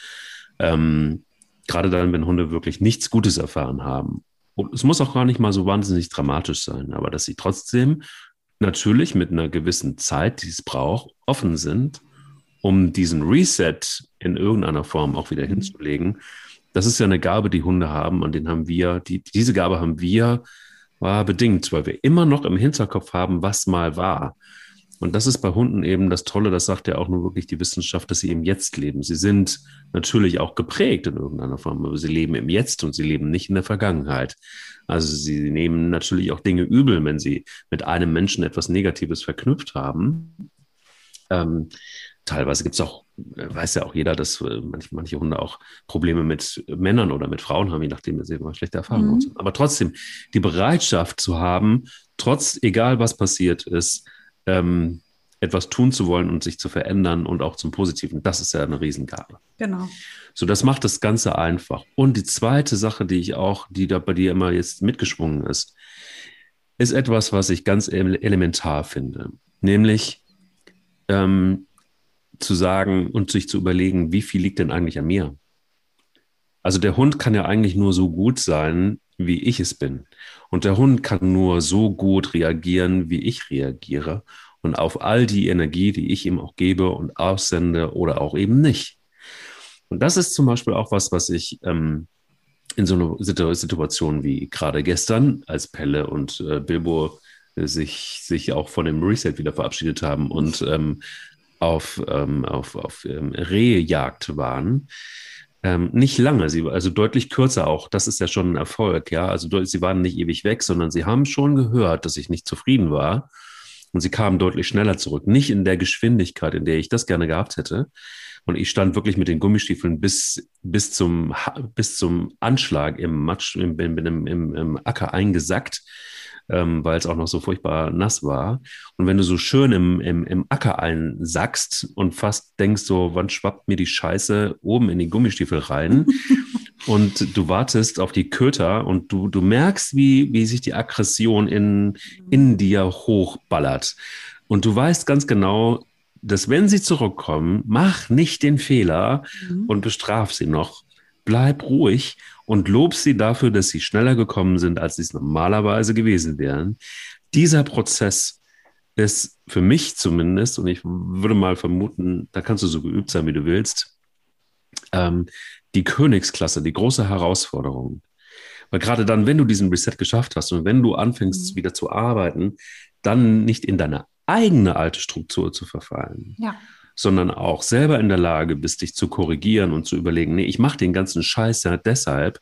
A: Ähm, gerade dann, wenn Hunde wirklich nichts Gutes erfahren haben. Und es muss auch gar nicht mal so wahnsinnig dramatisch sein, aber dass sie trotzdem natürlich mit einer gewissen Zeit, die es braucht, offen sind, um diesen Reset in irgendeiner Form auch wieder hinzulegen. Das ist ja eine Gabe, die Hunde haben und den haben wir, die, diese Gabe haben wir war bedingt, weil wir immer noch im Hinterkopf haben, was mal war. Und das ist bei Hunden eben das Tolle, das sagt ja auch nur wirklich die Wissenschaft, dass sie im Jetzt leben. Sie sind natürlich auch geprägt in irgendeiner Form, aber sie leben im Jetzt und sie leben nicht in der Vergangenheit. Also sie nehmen natürlich auch Dinge übel, wenn sie mit einem Menschen etwas Negatives verknüpft haben. Ähm, teilweise gibt es auch, weiß ja auch jeder, dass äh, manche, manche, Hunde auch Probleme mit Männern oder mit Frauen haben, je nachdem, sie immer schlechte Erfahrungen mhm. haben. Aber trotzdem, die Bereitschaft zu haben, trotz, egal was passiert ist, ähm, etwas tun zu wollen und sich zu verändern und auch zum Positiven, das ist ja eine Riesengabe.
B: Genau.
A: So, das macht das Ganze einfach. Und die zweite Sache, die ich auch, die da bei dir immer jetzt mitgeschwungen ist, ist etwas, was ich ganz elementar finde. Nämlich ähm, zu sagen und sich zu überlegen, wie viel liegt denn eigentlich an mir? Also der Hund kann ja eigentlich nur so gut sein, wie ich es bin. Und der Hund kann nur so gut reagieren, wie ich reagiere und auf all die Energie, die ich ihm auch gebe und aussende oder auch eben nicht. Und das ist zum Beispiel auch was, was ich ähm, in so einer Situation wie gerade gestern, als Pelle und äh, Bilbo sich, sich auch von dem Reset wieder verabschiedet haben und ähm, auf, ähm, auf, auf ähm, Rehjagd waren, ähm, nicht lange, sie, also deutlich kürzer auch. Das ist ja schon ein Erfolg, ja. Also sie waren nicht ewig weg, sondern sie haben schon gehört, dass ich nicht zufrieden war und sie kamen deutlich schneller zurück. Nicht in der Geschwindigkeit, in der ich das gerne gehabt hätte. Und ich stand wirklich mit den Gummistiefeln bis, bis, zum, bis zum Anschlag im Matsch, im, im, im, im Acker eingesackt, ähm, weil es auch noch so furchtbar nass war. Und wenn du so schön im, im, im Acker einsackst und fast denkst, so, wann schwappt mir die Scheiße oben in die Gummistiefel rein? und du wartest auf die Köter und du, du merkst, wie, wie sich die Aggression in, in dir hochballert. Und du weißt ganz genau, dass wenn sie zurückkommen, mach nicht den Fehler mhm. und bestraf sie noch. Bleib ruhig und lob sie dafür, dass sie schneller gekommen sind, als sie es normalerweise gewesen wären. Dieser Prozess ist für mich zumindest, und ich würde mal vermuten, da kannst du so geübt sein, wie du willst, ähm, die Königsklasse, die große Herausforderung. Weil gerade dann, wenn du diesen Reset geschafft hast und wenn du anfängst, mhm. wieder zu arbeiten, dann nicht in deine eigene alte Struktur zu verfallen, ja. Sondern auch selber in der Lage bist, dich zu korrigieren und zu überlegen, nee, ich mache den ganzen Scheiß ja deshalb,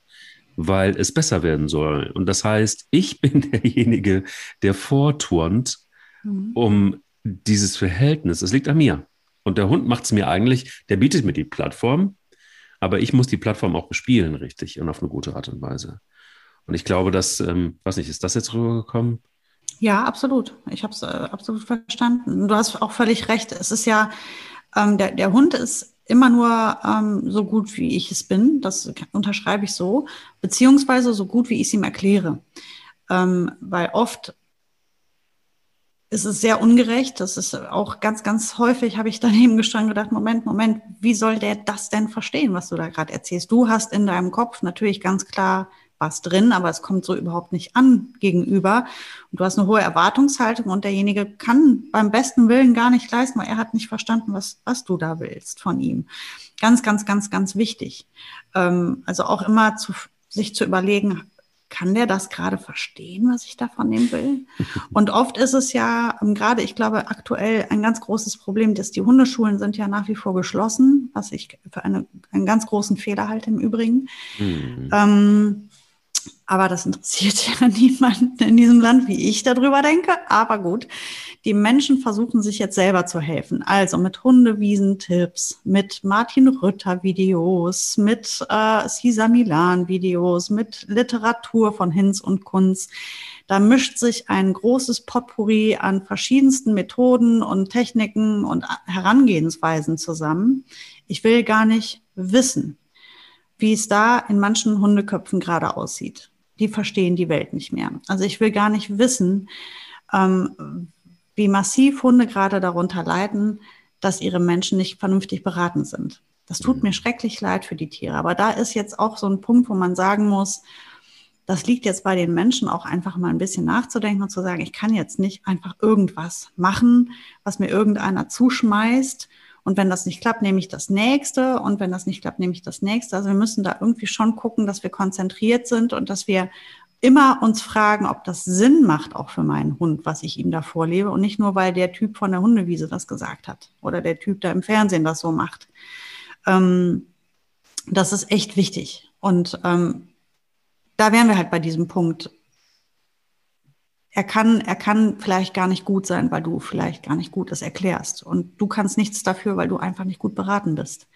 A: weil es besser werden soll. Und das heißt, ich bin derjenige, der vorturnt, mhm. um dieses Verhältnis, es liegt an mir. Und der Hund macht es mir eigentlich, der bietet mir die Plattform, aber ich muss die Plattform auch bespielen, richtig und auf eine gute Art und Weise. Und ich glaube, dass, ähm, weiß nicht, ist das jetzt rübergekommen?
B: Ja, absolut. Ich habe es äh, absolut verstanden. Du hast auch völlig recht. Es ist ja, ähm, der, der Hund ist immer nur ähm, so gut, wie ich es bin. Das unterschreibe ich so. Beziehungsweise so gut, wie ich es ihm erkläre. Ähm, weil oft ist es sehr ungerecht. Das ist auch ganz, ganz häufig, habe ich daneben gestanden und gedacht, Moment, Moment, wie soll der das denn verstehen, was du da gerade erzählst? Du hast in deinem Kopf natürlich ganz klar was drin, aber es kommt so überhaupt nicht an gegenüber. Und du hast eine hohe Erwartungshaltung und derjenige kann beim besten Willen gar nicht leisten, weil er hat nicht verstanden, was, was du da willst von ihm. Ganz, ganz, ganz, ganz wichtig. Ähm, also auch immer zu, sich zu überlegen, kann der das gerade verstehen, was ich da von ihm will? Und oft ist es ja, ähm, gerade ich glaube aktuell ein ganz großes Problem, dass die Hundeschulen sind ja nach wie vor geschlossen, was ich für eine, einen ganz großen Fehler halte im Übrigen. Mhm. Ähm, aber das interessiert ja niemanden in diesem Land, wie ich darüber denke. Aber gut, die Menschen versuchen sich jetzt selber zu helfen. Also mit Hundewiesen-Tipps, mit Martin Rütter-Videos, mit äh, Cesar Milan-Videos, mit Literatur von Hinz und Kunz. Da mischt sich ein großes Potpourri an verschiedensten Methoden und Techniken und Herangehensweisen zusammen. Ich will gar nicht wissen, wie es da in manchen Hundeköpfen gerade aussieht. Die verstehen die Welt nicht mehr. Also ich will gar nicht wissen, ähm, wie massiv Hunde gerade darunter leiden, dass ihre Menschen nicht vernünftig beraten sind. Das tut mir schrecklich leid für die Tiere. Aber da ist jetzt auch so ein Punkt, wo man sagen muss, das liegt jetzt bei den Menschen auch einfach mal ein bisschen nachzudenken und zu sagen, ich kann jetzt nicht einfach irgendwas machen, was mir irgendeiner zuschmeißt und wenn das nicht klappt, nehme ich das nächste. Und wenn das nicht klappt, nehme ich das nächste. Also wir müssen da irgendwie schon gucken, dass wir konzentriert sind und dass wir immer uns fragen, ob das Sinn macht, auch für meinen Hund, was ich ihm da vorlebe und nicht nur, weil der Typ von der Hundewiese das gesagt hat oder der Typ da im Fernsehen das so macht. Ähm, das ist echt wichtig. Und ähm, da wären wir halt bei diesem Punkt. Er kann, er kann vielleicht gar nicht gut sein, weil du vielleicht gar nicht gut es erklärst. Und du kannst nichts dafür, weil du einfach nicht gut beraten bist.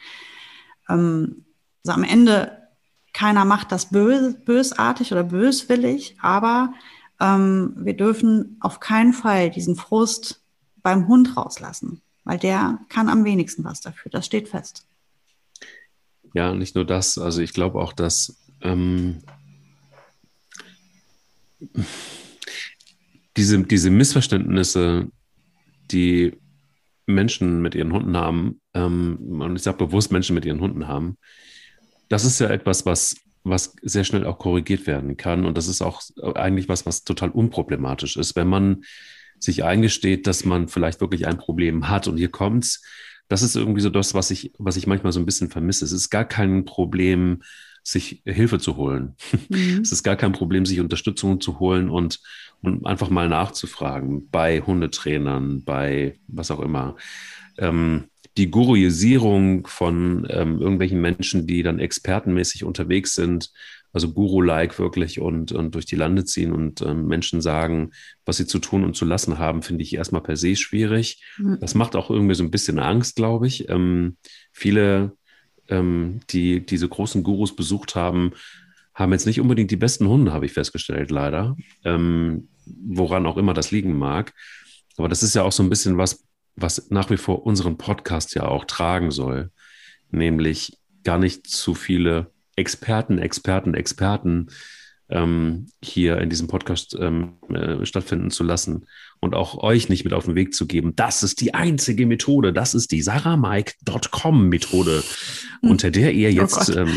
B: Ähm, also am Ende, keiner macht das bös, bösartig oder böswillig, aber ähm, wir dürfen auf keinen Fall diesen Frust beim Hund rauslassen, weil der kann am wenigsten was dafür. Das steht fest.
A: Ja, nicht nur das. Also ich glaube auch, dass ähm, diese, diese Missverständnisse, die Menschen mit ihren Hunden haben, ähm, und ich sage bewusst Menschen mit ihren Hunden haben, das ist ja etwas, was, was sehr schnell auch korrigiert werden kann. Und das ist auch eigentlich was, was total unproblematisch ist. Wenn man sich eingesteht, dass man vielleicht wirklich ein Problem hat und hier kommt's, das ist irgendwie so das, was ich, was ich manchmal so ein bisschen vermisse. Es ist gar kein Problem, sich Hilfe zu holen. Mhm. Es ist gar kein Problem, sich Unterstützung zu holen und, und einfach mal nachzufragen bei Hundetrainern, bei was auch immer. Ähm, die Guruisierung von ähm, irgendwelchen Menschen, die dann expertenmäßig unterwegs sind, also Guru-like wirklich und, und durch die Lande ziehen und ähm, Menschen sagen, was sie zu tun und zu lassen haben, finde ich erstmal per se schwierig. Mhm. Das macht auch irgendwie so ein bisschen Angst, glaube ich. Ähm, viele ähm, die diese großen Gurus besucht haben, haben jetzt nicht unbedingt die besten Hunde, habe ich festgestellt, leider. Ähm, woran auch immer das liegen mag. Aber das ist ja auch so ein bisschen was, was nach wie vor unseren Podcast ja auch tragen soll. Nämlich gar nicht zu viele Experten, Experten, Experten ähm, hier in diesem Podcast ähm, äh, stattfinden zu lassen und auch euch nicht mit auf den Weg zu geben. Das ist die einzige Methode. Das ist die saramike.com Methode, hm. unter der ihr oh jetzt oh ähm,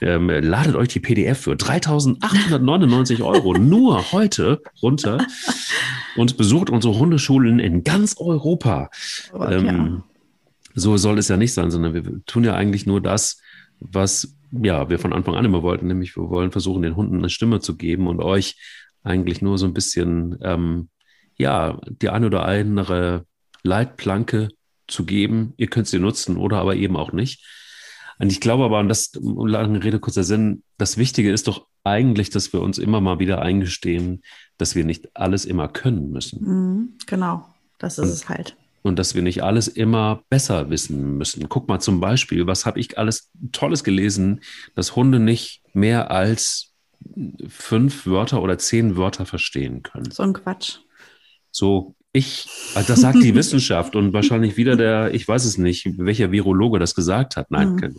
A: ähm, ladet euch die PDF für 3.899 Euro nur heute runter und besucht unsere Hundeschulen in ganz Europa. Oh ähm, ja. So soll es ja nicht sein, sondern wir tun ja eigentlich nur das, was ja, wir von Anfang an immer wollten, nämlich wir wollen versuchen, den Hunden eine Stimme zu geben und euch eigentlich nur so ein bisschen, ähm, ja, die eine oder andere Leitplanke zu geben. Ihr könnt sie nutzen oder aber eben auch nicht. Und ich glaube aber, und das, lange Rede, kurzer Sinn, das Wichtige ist doch eigentlich, dass wir uns immer mal wieder eingestehen, dass wir nicht alles immer können müssen.
B: Mhm, genau, das ist und, es halt
A: und dass wir nicht alles immer besser wissen müssen. Guck mal zum Beispiel, was habe ich alles Tolles gelesen, dass Hunde nicht mehr als fünf Wörter oder zehn Wörter verstehen können.
B: So ein Quatsch.
A: So, ich, also das sagt die Wissenschaft und wahrscheinlich wieder der, ich weiß es nicht, welcher Virologe das gesagt hat. Nein, mhm.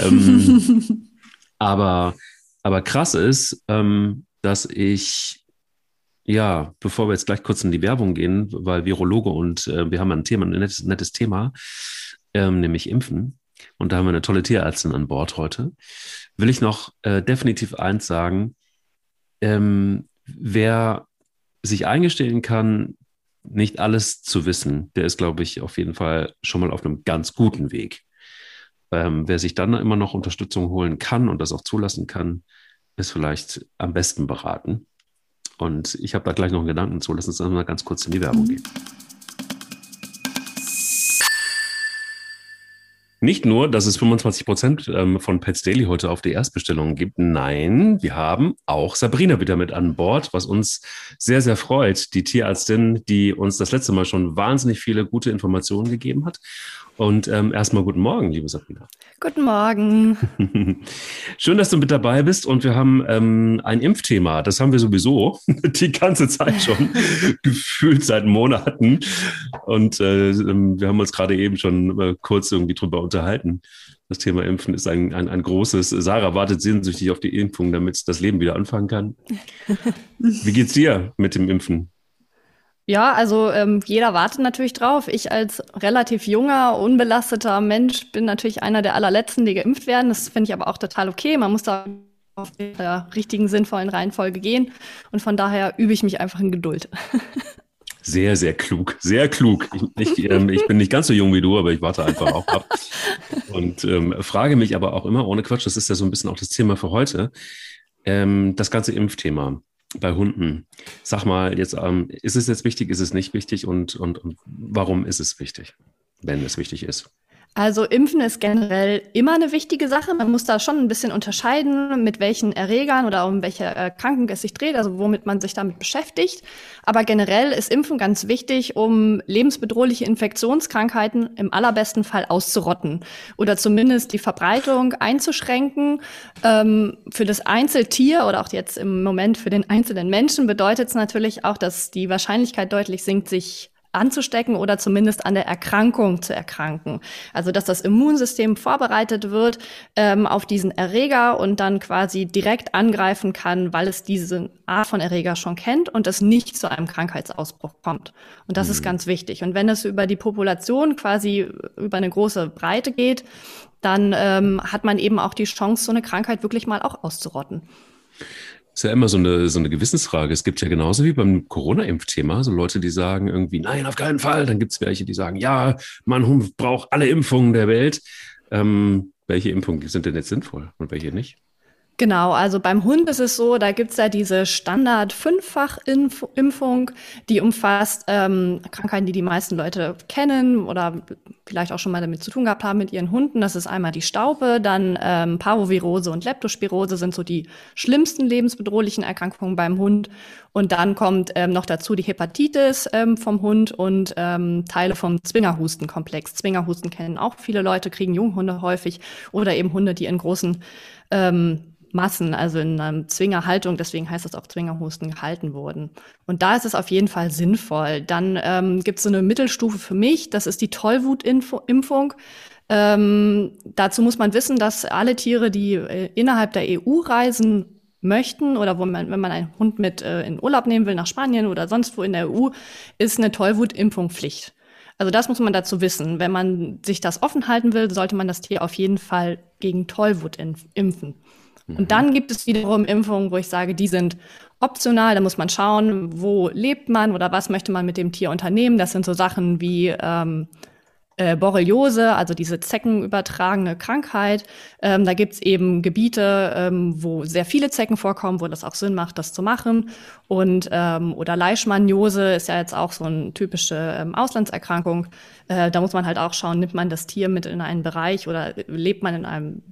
A: ähm, aber, aber krass ist, ähm, dass ich ja, bevor wir jetzt gleich kurz in die Werbung gehen, weil Virologe und äh, wir haben ein Thema, ein nettes, nettes Thema, ähm, nämlich Impfen. Und da haben wir eine tolle Tierärztin an Bord heute. Will ich noch äh, definitiv eins sagen. Ähm, wer sich eingestehen kann, nicht alles zu wissen, der ist, glaube ich, auf jeden Fall schon mal auf einem ganz guten Weg. Ähm, wer sich dann immer noch Unterstützung holen kann und das auch zulassen kann, ist vielleicht am besten beraten. Und ich habe da gleich noch einen Gedanken zu. Lass uns dann mal ganz kurz in die Werbung mhm. gehen. Nicht nur, dass es 25 Prozent ähm, von Pets Daily heute auf die Erstbestellungen gibt. Nein, wir haben auch Sabrina wieder mit an Bord, was uns sehr, sehr freut. Die Tierärztin, die uns das letzte Mal schon wahnsinnig viele gute Informationen gegeben hat. Und ähm, erstmal guten Morgen, liebe Sabrina.
C: Guten Morgen.
A: Schön, dass du mit dabei bist und wir haben ähm, ein Impfthema. Das haben wir sowieso die ganze Zeit schon gefühlt seit Monaten. Und äh, ähm, wir haben uns gerade eben schon äh, kurz irgendwie drüber unterhalten. Das Thema Impfen ist ein, ein, ein großes. Sarah wartet sehnsüchtig auf die Impfung, damit das Leben wieder anfangen kann. Wie geht's dir mit dem Impfen?
C: Ja, also ähm, jeder wartet natürlich drauf. Ich als relativ junger, unbelasteter Mensch bin natürlich einer der allerletzten, die geimpft werden. Das finde ich aber auch total okay. Man muss da auf der richtigen, sinnvollen Reihenfolge gehen. Und von daher übe ich mich einfach in Geduld.
A: Sehr, sehr klug, sehr klug. Ich, ich, ähm, ich, bin nicht ganz so jung wie du, aber ich warte einfach auch ab. Und ähm, frage mich aber auch immer, ohne Quatsch, das ist ja so ein bisschen auch das Thema für heute, ähm, das ganze Impfthema. Bei Hunden. Sag mal, jetzt, ähm, ist es jetzt wichtig, ist es nicht wichtig und, und, und warum ist es wichtig, wenn es wichtig ist?
C: Also Impfen ist generell immer eine wichtige Sache. Man muss da schon ein bisschen unterscheiden, mit welchen Erregern oder um welche Erkrankung es sich dreht, also womit man sich damit beschäftigt. Aber generell ist Impfen ganz wichtig, um lebensbedrohliche Infektionskrankheiten im allerbesten Fall auszurotten oder zumindest die Verbreitung einzuschränken. Ähm, für das Einzeltier oder auch jetzt im Moment für den einzelnen Menschen bedeutet es natürlich auch, dass die Wahrscheinlichkeit deutlich sinkt, sich anzustecken oder zumindest an der Erkrankung zu erkranken. Also dass das Immunsystem vorbereitet wird ähm, auf diesen Erreger und dann quasi direkt angreifen kann, weil es diese Art von Erreger schon kennt und es nicht zu einem Krankheitsausbruch kommt. Und das mhm. ist ganz wichtig. Und wenn es über die Population quasi über eine große Breite geht, dann ähm, hat man eben auch die Chance, so eine Krankheit wirklich mal auch auszurotten
A: ist ja immer so eine, so eine Gewissensfrage. Es gibt ja genauso wie beim Corona-Impfthema so Leute, die sagen irgendwie, nein, auf keinen Fall. Dann gibt es welche, die sagen, ja, man braucht alle Impfungen der Welt. Ähm, welche Impfungen sind denn jetzt sinnvoll und welche nicht?
C: Genau, also beim Hund ist es so, da gibt's ja diese Standard-Fünffach-Impfung, die umfasst ähm, Krankheiten, die die meisten Leute kennen oder vielleicht auch schon mal damit zu tun gehabt haben mit ihren Hunden. Das ist einmal die Staupe, dann ähm, Parvovirose und Leptospirose sind so die schlimmsten lebensbedrohlichen Erkrankungen beim Hund. Und dann kommt ähm, noch dazu die Hepatitis ähm, vom Hund und ähm, Teile vom Zwingerhustenkomplex. Zwingerhusten kennen auch viele Leute, kriegen Junghunde häufig oder eben Hunde, die in großen ähm, Massen, also in einer Zwingerhaltung, deswegen heißt das auch Zwingerhusten, gehalten wurden. Und da ist es auf jeden Fall sinnvoll. Dann ähm, gibt es so eine Mittelstufe für mich, das ist die Tollwutimpfung. Ähm, dazu muss man wissen, dass alle Tiere, die äh, innerhalb der EU reisen möchten oder wo man, wenn man einen Hund mit äh, in Urlaub nehmen will nach Spanien oder sonst wo in der EU, ist eine Tollwutimpfung Pflicht. Also das muss man dazu wissen. Wenn man sich das offen halten will, sollte man das Tier auf jeden Fall gegen Tollwut impfen. Und mhm. dann gibt es wiederum Impfungen, wo ich sage, die sind optional. Da muss man schauen, wo lebt man oder was möchte man mit dem Tier unternehmen. Das sind so Sachen wie ähm, äh, Borreliose, also diese zeckenübertragene Krankheit. Ähm, da gibt's eben Gebiete, ähm, wo sehr viele Zecken vorkommen, wo das auch Sinn macht, das zu machen. Und ähm, oder Leishmaniose ist ja jetzt auch so eine typische ähm, Auslandserkrankung. Äh, da muss man halt auch schauen, nimmt man das Tier mit in einen Bereich oder lebt man in einem,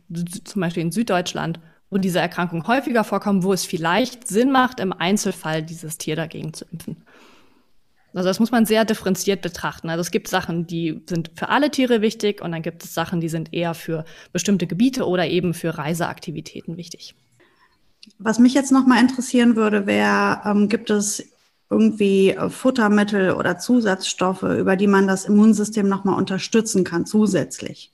C: zum Beispiel in Süddeutschland, wo diese Erkrankungen häufiger vorkommen, wo es vielleicht Sinn macht, im Einzelfall dieses Tier dagegen zu impfen. Also das muss man sehr differenziert betrachten. Also es gibt Sachen, die sind für alle Tiere wichtig und dann gibt es Sachen, die sind eher für bestimmte Gebiete oder eben für Reiseaktivitäten wichtig.
B: Was mich jetzt noch mal interessieren würde, wäre, ähm, gibt es irgendwie Futtermittel oder Zusatzstoffe, über die man das Immunsystem noch mal unterstützen kann zusätzlich?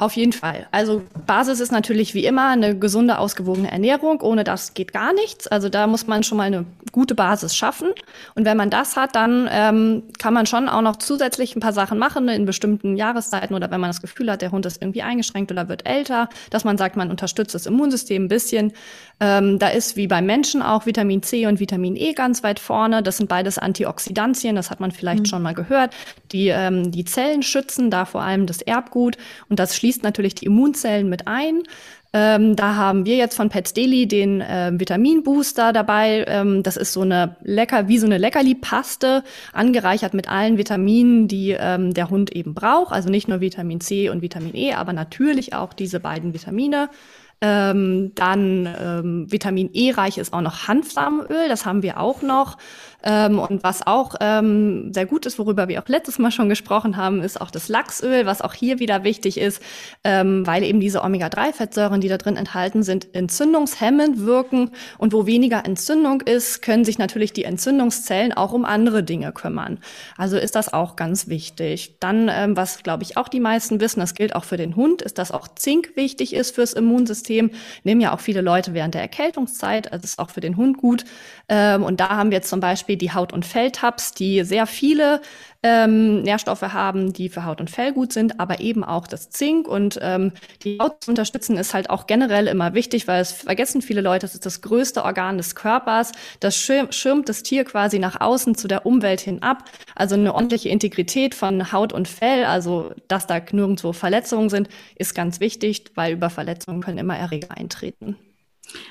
C: Auf jeden Fall. Also Basis ist natürlich wie immer eine gesunde, ausgewogene Ernährung. Ohne das geht gar nichts. Also da muss man schon mal eine gute Basis schaffen. Und wenn man das hat, dann ähm, kann man schon auch noch zusätzlich ein paar Sachen machen in bestimmten Jahreszeiten oder wenn man das Gefühl hat, der Hund ist irgendwie eingeschränkt oder wird älter, dass man sagt, man unterstützt das Immunsystem ein bisschen. Ähm, da ist wie beim Menschen auch Vitamin C und Vitamin E ganz weit vorne. Das sind beides Antioxidantien, das hat man vielleicht mhm. schon mal gehört. Die ähm, die Zellen schützen, da vor allem das Erbgut. Und das schließt natürlich die Immunzellen mit ein. Ähm, da haben wir jetzt von Pets Daily den äh, Vitaminbooster dabei. Ähm, das ist so eine lecker, wie so eine Leckerli-Paste, angereichert mit allen Vitaminen, die ähm, der Hund eben braucht. Also nicht nur Vitamin C und Vitamin E, aber natürlich auch diese beiden Vitamine. Ähm, dann ähm, Vitamin E reich ist auch noch Hanfsamenöl, das haben wir auch noch. Ähm, und was auch ähm, sehr gut ist, worüber wir auch letztes Mal schon gesprochen haben, ist auch das Lachsöl, was auch hier wieder wichtig ist, ähm, weil eben diese Omega-3-Fettsäuren, die da drin enthalten sind, entzündungshemmend wirken. Und wo weniger Entzündung ist, können sich natürlich die Entzündungszellen auch um andere Dinge kümmern. Also ist das auch ganz wichtig. Dann, ähm, was glaube ich auch die meisten wissen, das gilt auch für den Hund, ist, dass auch Zink wichtig ist fürs Immunsystem. Nehmen ja auch viele Leute während der Erkältungszeit. Also ist auch für den Hund gut. Ähm, und da haben wir zum Beispiel die Haut- und Felltabs, die sehr viele ähm, Nährstoffe haben, die für Haut und Fell gut sind, aber eben auch das Zink. Und ähm, die Haut zu unterstützen ist halt auch generell immer wichtig, weil es vergessen viele Leute, es ist das größte Organ des Körpers. Das schirmt das Tier quasi nach außen zu der Umwelt hin ab. Also eine ordentliche Integrität von Haut und Fell, also dass da nirgendwo Verletzungen sind, ist ganz wichtig, weil über Verletzungen können immer Erreger eintreten.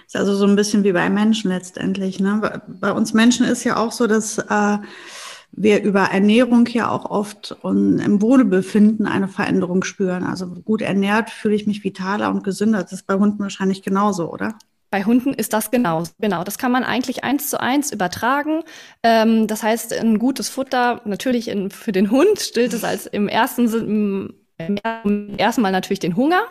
B: Ist also so ein bisschen wie bei Menschen letztendlich. Ne? Bei uns Menschen ist ja auch so, dass äh, wir über Ernährung ja auch oft und im Wohlbefinden eine Veränderung spüren. Also gut ernährt fühle ich mich vitaler und gesünder. Das ist bei Hunden wahrscheinlich genauso, oder?
C: Bei Hunden ist das genau. Genau, das kann man eigentlich eins zu eins übertragen. Ähm, das heißt, ein gutes Futter, natürlich in, für den Hund stillt es als im ersten, im, im ersten Mal natürlich den Hunger.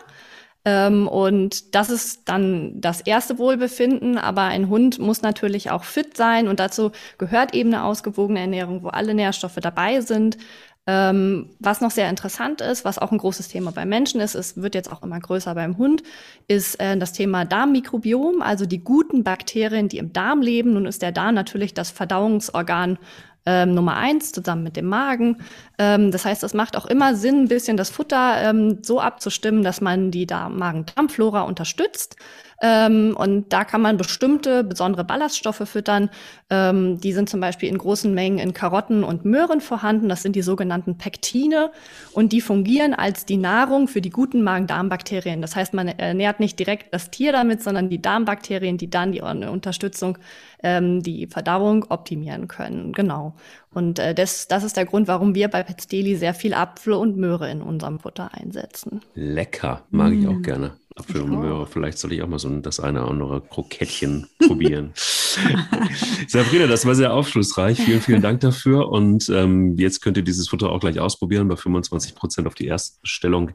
C: Ähm, und das ist dann das erste Wohlbefinden. Aber ein Hund muss natürlich auch fit sein. Und dazu gehört eben eine ausgewogene Ernährung, wo alle Nährstoffe dabei sind. Ähm, was noch sehr interessant ist, was auch ein großes Thema beim Menschen ist, es wird jetzt auch immer größer beim Hund, ist äh, das Thema Darmmikrobiom, also die guten Bakterien, die im Darm leben. Nun ist der Darm natürlich das Verdauungsorgan ähm, Nummer eins zusammen mit dem Magen. Ähm, das heißt, es macht auch immer Sinn, ein bisschen das Futter ähm, so abzustimmen, dass man die Magen-Darm-Flora unterstützt. Ähm, und da kann man bestimmte besondere Ballaststoffe füttern. Ähm, die sind zum Beispiel in großen Mengen in Karotten und Möhren vorhanden. Das sind die sogenannten Pektine. Und die fungieren als die Nahrung für die guten Magen-Darm-Bakterien. Das heißt, man ernährt nicht direkt das Tier damit, sondern die Darmbakterien, die dann die Unterstützung, ähm, die Verdauung optimieren können. Genau. Und äh, das, das ist der Grund, warum wir bei Pets Deli sehr viel Apfel und Möhre in unserem Futter einsetzen.
A: Lecker, mag mm. ich auch gerne. Apfel und Möhre. Vielleicht soll ich auch mal so das eine oder andere Krokettchen probieren. Sabrina, das war sehr aufschlussreich. Vielen, vielen Dank dafür. Und ähm, jetzt könnt ihr dieses Futter auch gleich ausprobieren. Bei 25 Prozent auf die Erstbestellung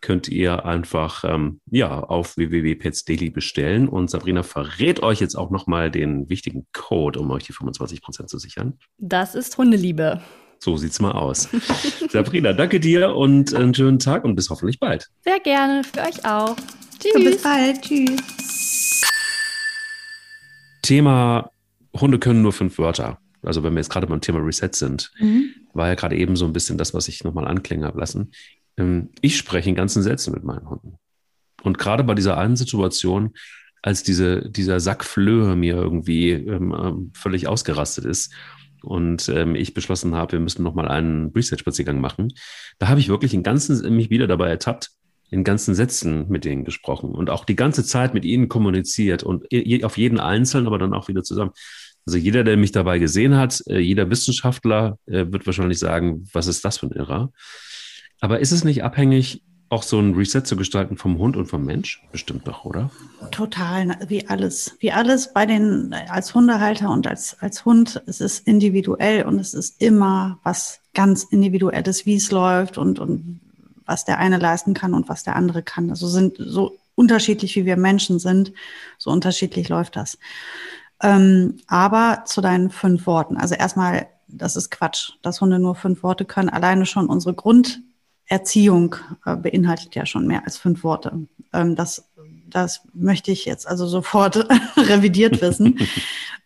A: könnt ihr einfach ähm, ja, auf www.petsdaily bestellen. Und Sabrina verrät euch jetzt auch nochmal den wichtigen Code, um euch die 25 Prozent zu sichern.
C: Das ist Hundeliebe.
A: So sieht's mal aus. Sabrina, danke dir und einen schönen Tag und bis hoffentlich bald.
C: Sehr gerne, für euch auch.
B: Tschüss. Und bis bald. Tschüss.
A: Thema Hunde können nur fünf Wörter. Also wenn wir jetzt gerade beim Thema Reset sind, mhm. war ja gerade eben so ein bisschen das, was ich nochmal anklingen habe lassen. Ähm, ich spreche in ganzen Sätzen mit meinen Hunden. Und gerade bei dieser einen Situation, als diese, dieser Sack Flöhe mir irgendwie ähm, ähm völlig ausgerastet ist und ähm, ich beschlossen habe, wir müssen nochmal einen Reset-Spaziergang machen, da habe ich wirklich in ganzen, mich wieder dabei ertappt, in ganzen Sätzen mit denen gesprochen und auch die ganze Zeit mit ihnen kommuniziert und auf jeden Einzelnen, aber dann auch wieder zusammen. Also jeder, der mich dabei gesehen hat, äh, jeder Wissenschaftler äh, wird wahrscheinlich sagen, was ist das für ein Irrer? Aber ist es nicht abhängig, auch so ein Reset zu gestalten vom Hund und vom Mensch? Bestimmt doch, oder?
B: Total, wie alles. Wie alles bei den, als Hundehalter und als, als Hund, es ist individuell und es ist immer was ganz Individuelles, wie es läuft und, und was der eine leisten kann und was der andere kann. Also sind so unterschiedlich, wie wir Menschen sind, so unterschiedlich läuft das. Ähm, aber zu deinen fünf Worten. Also erstmal, das ist Quatsch, dass Hunde nur fünf Worte können. Alleine schon unsere Grunderziehung äh, beinhaltet ja schon mehr als fünf Worte. Ähm, das, das möchte ich jetzt also sofort revidiert wissen.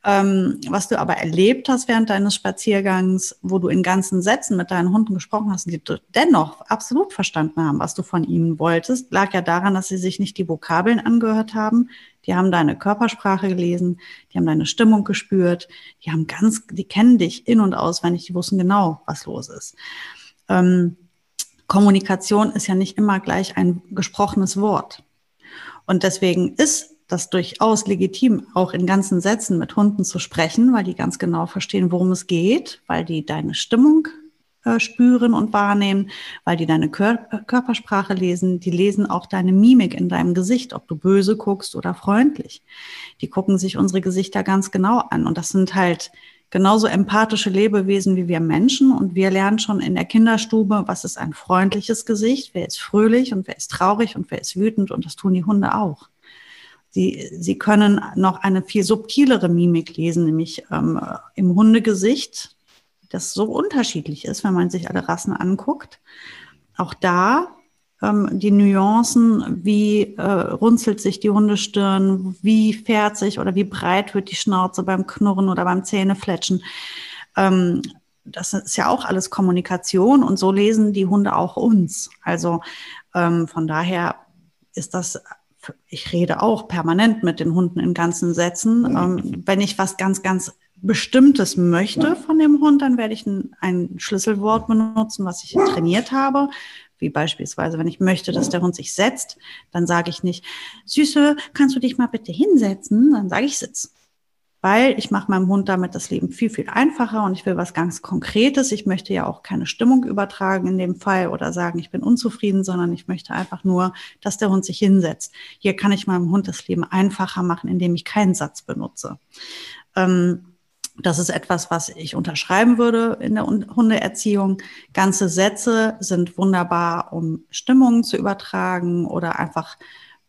B: Ähm, was du aber erlebt hast während deines Spaziergangs, wo du in ganzen Sätzen mit deinen Hunden gesprochen hast, die dennoch absolut verstanden haben, was du von ihnen wolltest, lag ja daran, dass sie sich nicht die Vokabeln angehört haben. Die haben deine Körpersprache gelesen, die haben deine Stimmung gespürt, die haben ganz, die kennen dich in- und auswendig, die wussten genau, was los ist. Ähm, Kommunikation ist ja nicht immer gleich ein gesprochenes Wort. Und deswegen ist das durchaus legitim, auch in ganzen Sätzen mit Hunden zu sprechen, weil die ganz genau verstehen, worum es geht, weil die deine Stimmung äh, spüren und wahrnehmen, weil die deine Kör Körpersprache lesen. Die lesen auch deine Mimik in deinem Gesicht, ob du böse guckst oder freundlich. Die gucken sich unsere Gesichter ganz genau an. Und das sind halt genauso empathische Lebewesen wie wir Menschen. Und wir lernen schon in der Kinderstube, was ist ein freundliches Gesicht, wer ist fröhlich und wer ist traurig und wer ist wütend. Und das tun die Hunde auch. Sie, sie können noch eine viel subtilere Mimik lesen, nämlich ähm, im Hundegesicht, das so unterschiedlich ist, wenn man sich alle Rassen anguckt. Auch da ähm, die Nuancen, wie äh, runzelt sich die Hundestirn, wie fährt sich oder wie breit wird die Schnauze beim Knurren oder beim Zähnefletschen. Ähm, das ist ja auch alles Kommunikation und so lesen die Hunde auch uns. Also ähm, von daher ist das ich rede auch permanent mit den Hunden in ganzen Sätzen. Ähm, wenn ich was ganz, ganz Bestimmtes möchte von dem Hund, dann werde ich ein, ein, Schlüsselwort benutzen, was ich trainiert habe. Wie beispielsweise, wenn ich möchte, dass der Hund sich setzt, dann sage ich nicht, Süße, kannst du dich mal bitte hinsetzen? Dann sage ich Sitz weil ich mache meinem Hund damit das Leben viel, viel einfacher und ich will was ganz Konkretes. Ich möchte ja auch keine Stimmung übertragen in dem Fall oder sagen, ich bin unzufrieden, sondern ich möchte einfach nur, dass der Hund sich hinsetzt. Hier kann ich meinem Hund das Leben einfacher machen, indem ich keinen Satz benutze. Ähm, das ist etwas, was ich unterschreiben würde in der Hundeerziehung. Ganze Sätze sind wunderbar, um Stimmungen zu übertragen oder einfach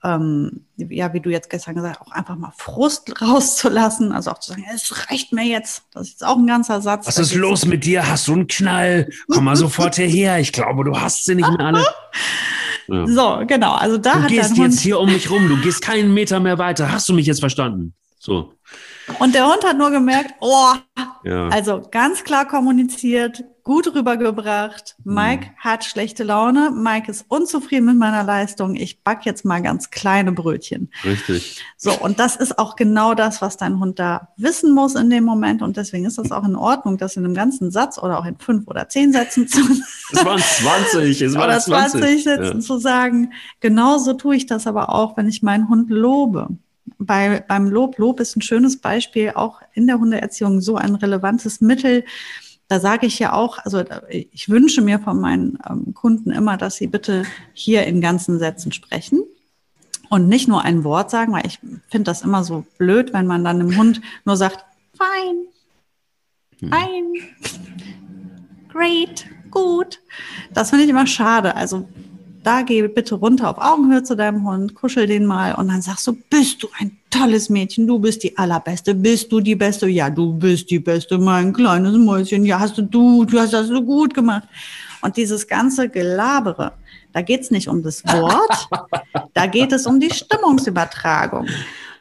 B: ähm, ja, wie du jetzt gestern gesagt hast, auch einfach mal Frust rauszulassen. Also auch zu sagen, es reicht mir jetzt. Das ist jetzt auch ein ganzer Satz.
A: Was ist los mit dir? Hast du einen Knall? Komm mal sofort hierher. Ich glaube, du hast sie nicht mehr alle.
B: Ja. So, genau. Also da
A: du gehst jetzt hier um mich rum. Du gehst keinen Meter mehr weiter. Hast du mich jetzt verstanden? So.
B: Und der Hund hat nur gemerkt, oh, ja. also ganz klar kommuniziert, gut rübergebracht. Mike mhm. hat schlechte Laune. Mike ist unzufrieden mit meiner Leistung. Ich back jetzt mal ganz kleine Brötchen.
A: Richtig.
B: So, und das ist auch genau das, was dein Hund da wissen muss in dem Moment. Und deswegen ist das auch in Ordnung, das in einem ganzen Satz oder auch in fünf oder zehn Sätzen zu
A: Es waren 20, es waren
B: oder 20, 20 Sätzen ja. zu sagen. Genauso tue ich das aber auch, wenn ich meinen Hund lobe bei, beim Lob. Lob ist ein schönes Beispiel, auch in der Hundeerziehung so ein relevantes Mittel. Da sage ich ja auch, also ich wünsche mir von meinen ähm, Kunden immer, dass sie bitte hier in ganzen Sätzen sprechen und nicht nur ein Wort sagen, weil ich finde das immer so blöd, wenn man dann dem Hund nur sagt, fein, hm. fein, great, gut. Das finde ich immer schade. Also da geh bitte runter auf Augenhöhe zu deinem Hund, kuschel den mal und dann sagst du, bist du ein tolles Mädchen, du bist die allerbeste, bist du die Beste? Ja, du bist die Beste, mein kleines Mäuschen, ja, hast du, du, du hast das so gut gemacht. Und dieses ganze Gelabere, da geht's nicht um das Wort, da geht es um die Stimmungsübertragung.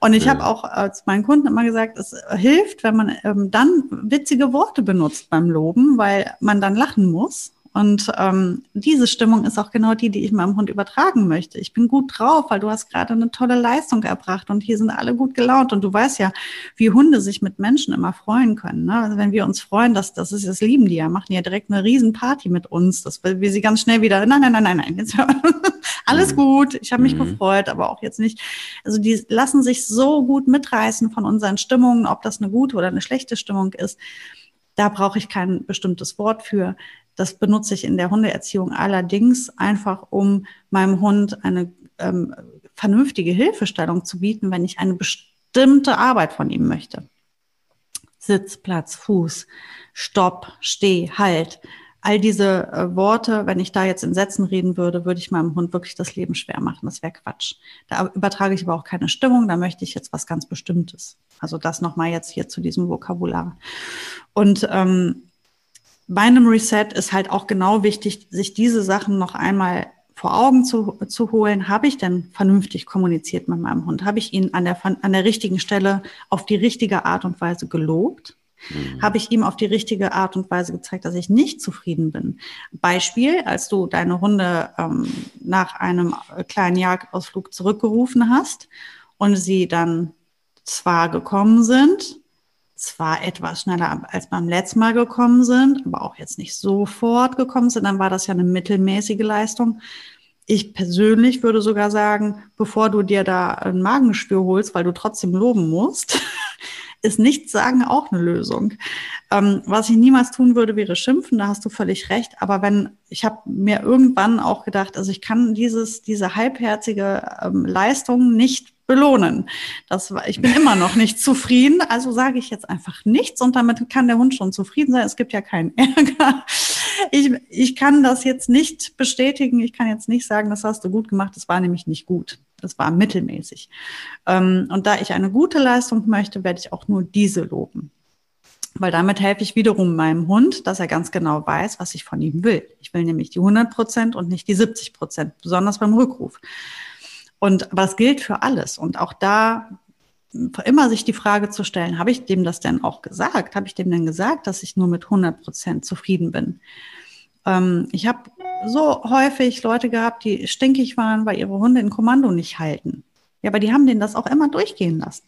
B: Und ich habe auch als meinen Kunden immer gesagt, es hilft, wenn man ähm, dann witzige Worte benutzt beim Loben, weil man dann lachen muss. Und ähm, diese Stimmung ist auch genau die, die ich meinem Hund übertragen möchte. Ich bin gut drauf, weil du hast gerade eine tolle Leistung erbracht und hier sind alle gut gelaunt. Und du weißt ja, wie Hunde sich mit Menschen immer freuen können. Ne? Also wenn wir uns freuen, das, das ist das lieben die ja, machen ja direkt eine Riesenparty mit uns, dass wir sie ganz schnell wieder, nein, nein, nein, nein, nein, jetzt, alles mhm. gut, ich habe mich mhm. gefreut, aber auch jetzt nicht. Also die lassen sich so gut mitreißen von unseren Stimmungen, ob das eine gute oder eine schlechte Stimmung ist. Da brauche ich kein bestimmtes Wort für. Das benutze ich in der Hundeerziehung allerdings einfach, um meinem Hund eine ähm, vernünftige Hilfestellung zu bieten, wenn ich eine bestimmte Arbeit von ihm möchte. Sitz, Platz, Fuß, Stopp, Steh, Halt. All diese äh, Worte, wenn ich da jetzt in Sätzen reden würde, würde ich meinem Hund wirklich das Leben schwer machen. Das wäre Quatsch. Da übertrage ich aber auch keine Stimmung. Da möchte ich jetzt was ganz Bestimmtes. Also das nochmal jetzt hier zu diesem Vokabular. Und ähm, bei einem Reset ist halt auch genau wichtig, sich diese Sachen noch einmal vor Augen zu, zu holen. Habe ich denn vernünftig kommuniziert mit meinem Hund? Habe ich ihn an der, an der richtigen Stelle auf die richtige Art und Weise gelobt? Mhm. Habe ich ihm auf die richtige Art und Weise gezeigt, dass ich nicht zufrieden bin? Beispiel, als du deine Hunde ähm, nach einem kleinen Jagdausflug zurückgerufen hast und sie dann zwar gekommen sind, zwar etwas schneller als beim letzten Mal gekommen sind, aber auch jetzt nicht sofort gekommen sind, dann war das ja eine mittelmäßige Leistung. Ich persönlich würde sogar sagen, bevor du dir da ein Magenspür holst, weil du trotzdem loben musst, ist nichts sagen auch eine Lösung. Ähm, was ich niemals tun würde, wäre schimpfen, da hast du völlig recht. Aber wenn, ich habe mir irgendwann auch gedacht, also ich kann dieses, diese halbherzige ähm, Leistung nicht belohnen. Das war, ich bin immer noch nicht zufrieden, also sage ich jetzt einfach nichts und damit kann der Hund schon zufrieden sein. Es gibt ja keinen Ärger. Ich, ich kann das jetzt nicht bestätigen. Ich kann jetzt nicht sagen, das hast du gut gemacht. Das war nämlich nicht gut. Das war mittelmäßig. Ähm, und da ich eine gute Leistung möchte, werde ich auch nur diese loben. Weil damit helfe ich wiederum meinem Hund, dass er ganz genau weiß, was ich von ihm will. Ich will nämlich die 100 Prozent und nicht die 70 Prozent, besonders beim Rückruf. Und was gilt für alles. Und auch da immer sich die Frage zu stellen, habe ich dem das denn auch gesagt? Habe ich dem denn gesagt, dass ich nur mit 100 Prozent zufrieden bin? Ähm, ich habe so häufig Leute gehabt, die stinkig waren, weil ihre Hunde in Kommando nicht halten. Ja, aber die haben denen das auch immer durchgehen lassen.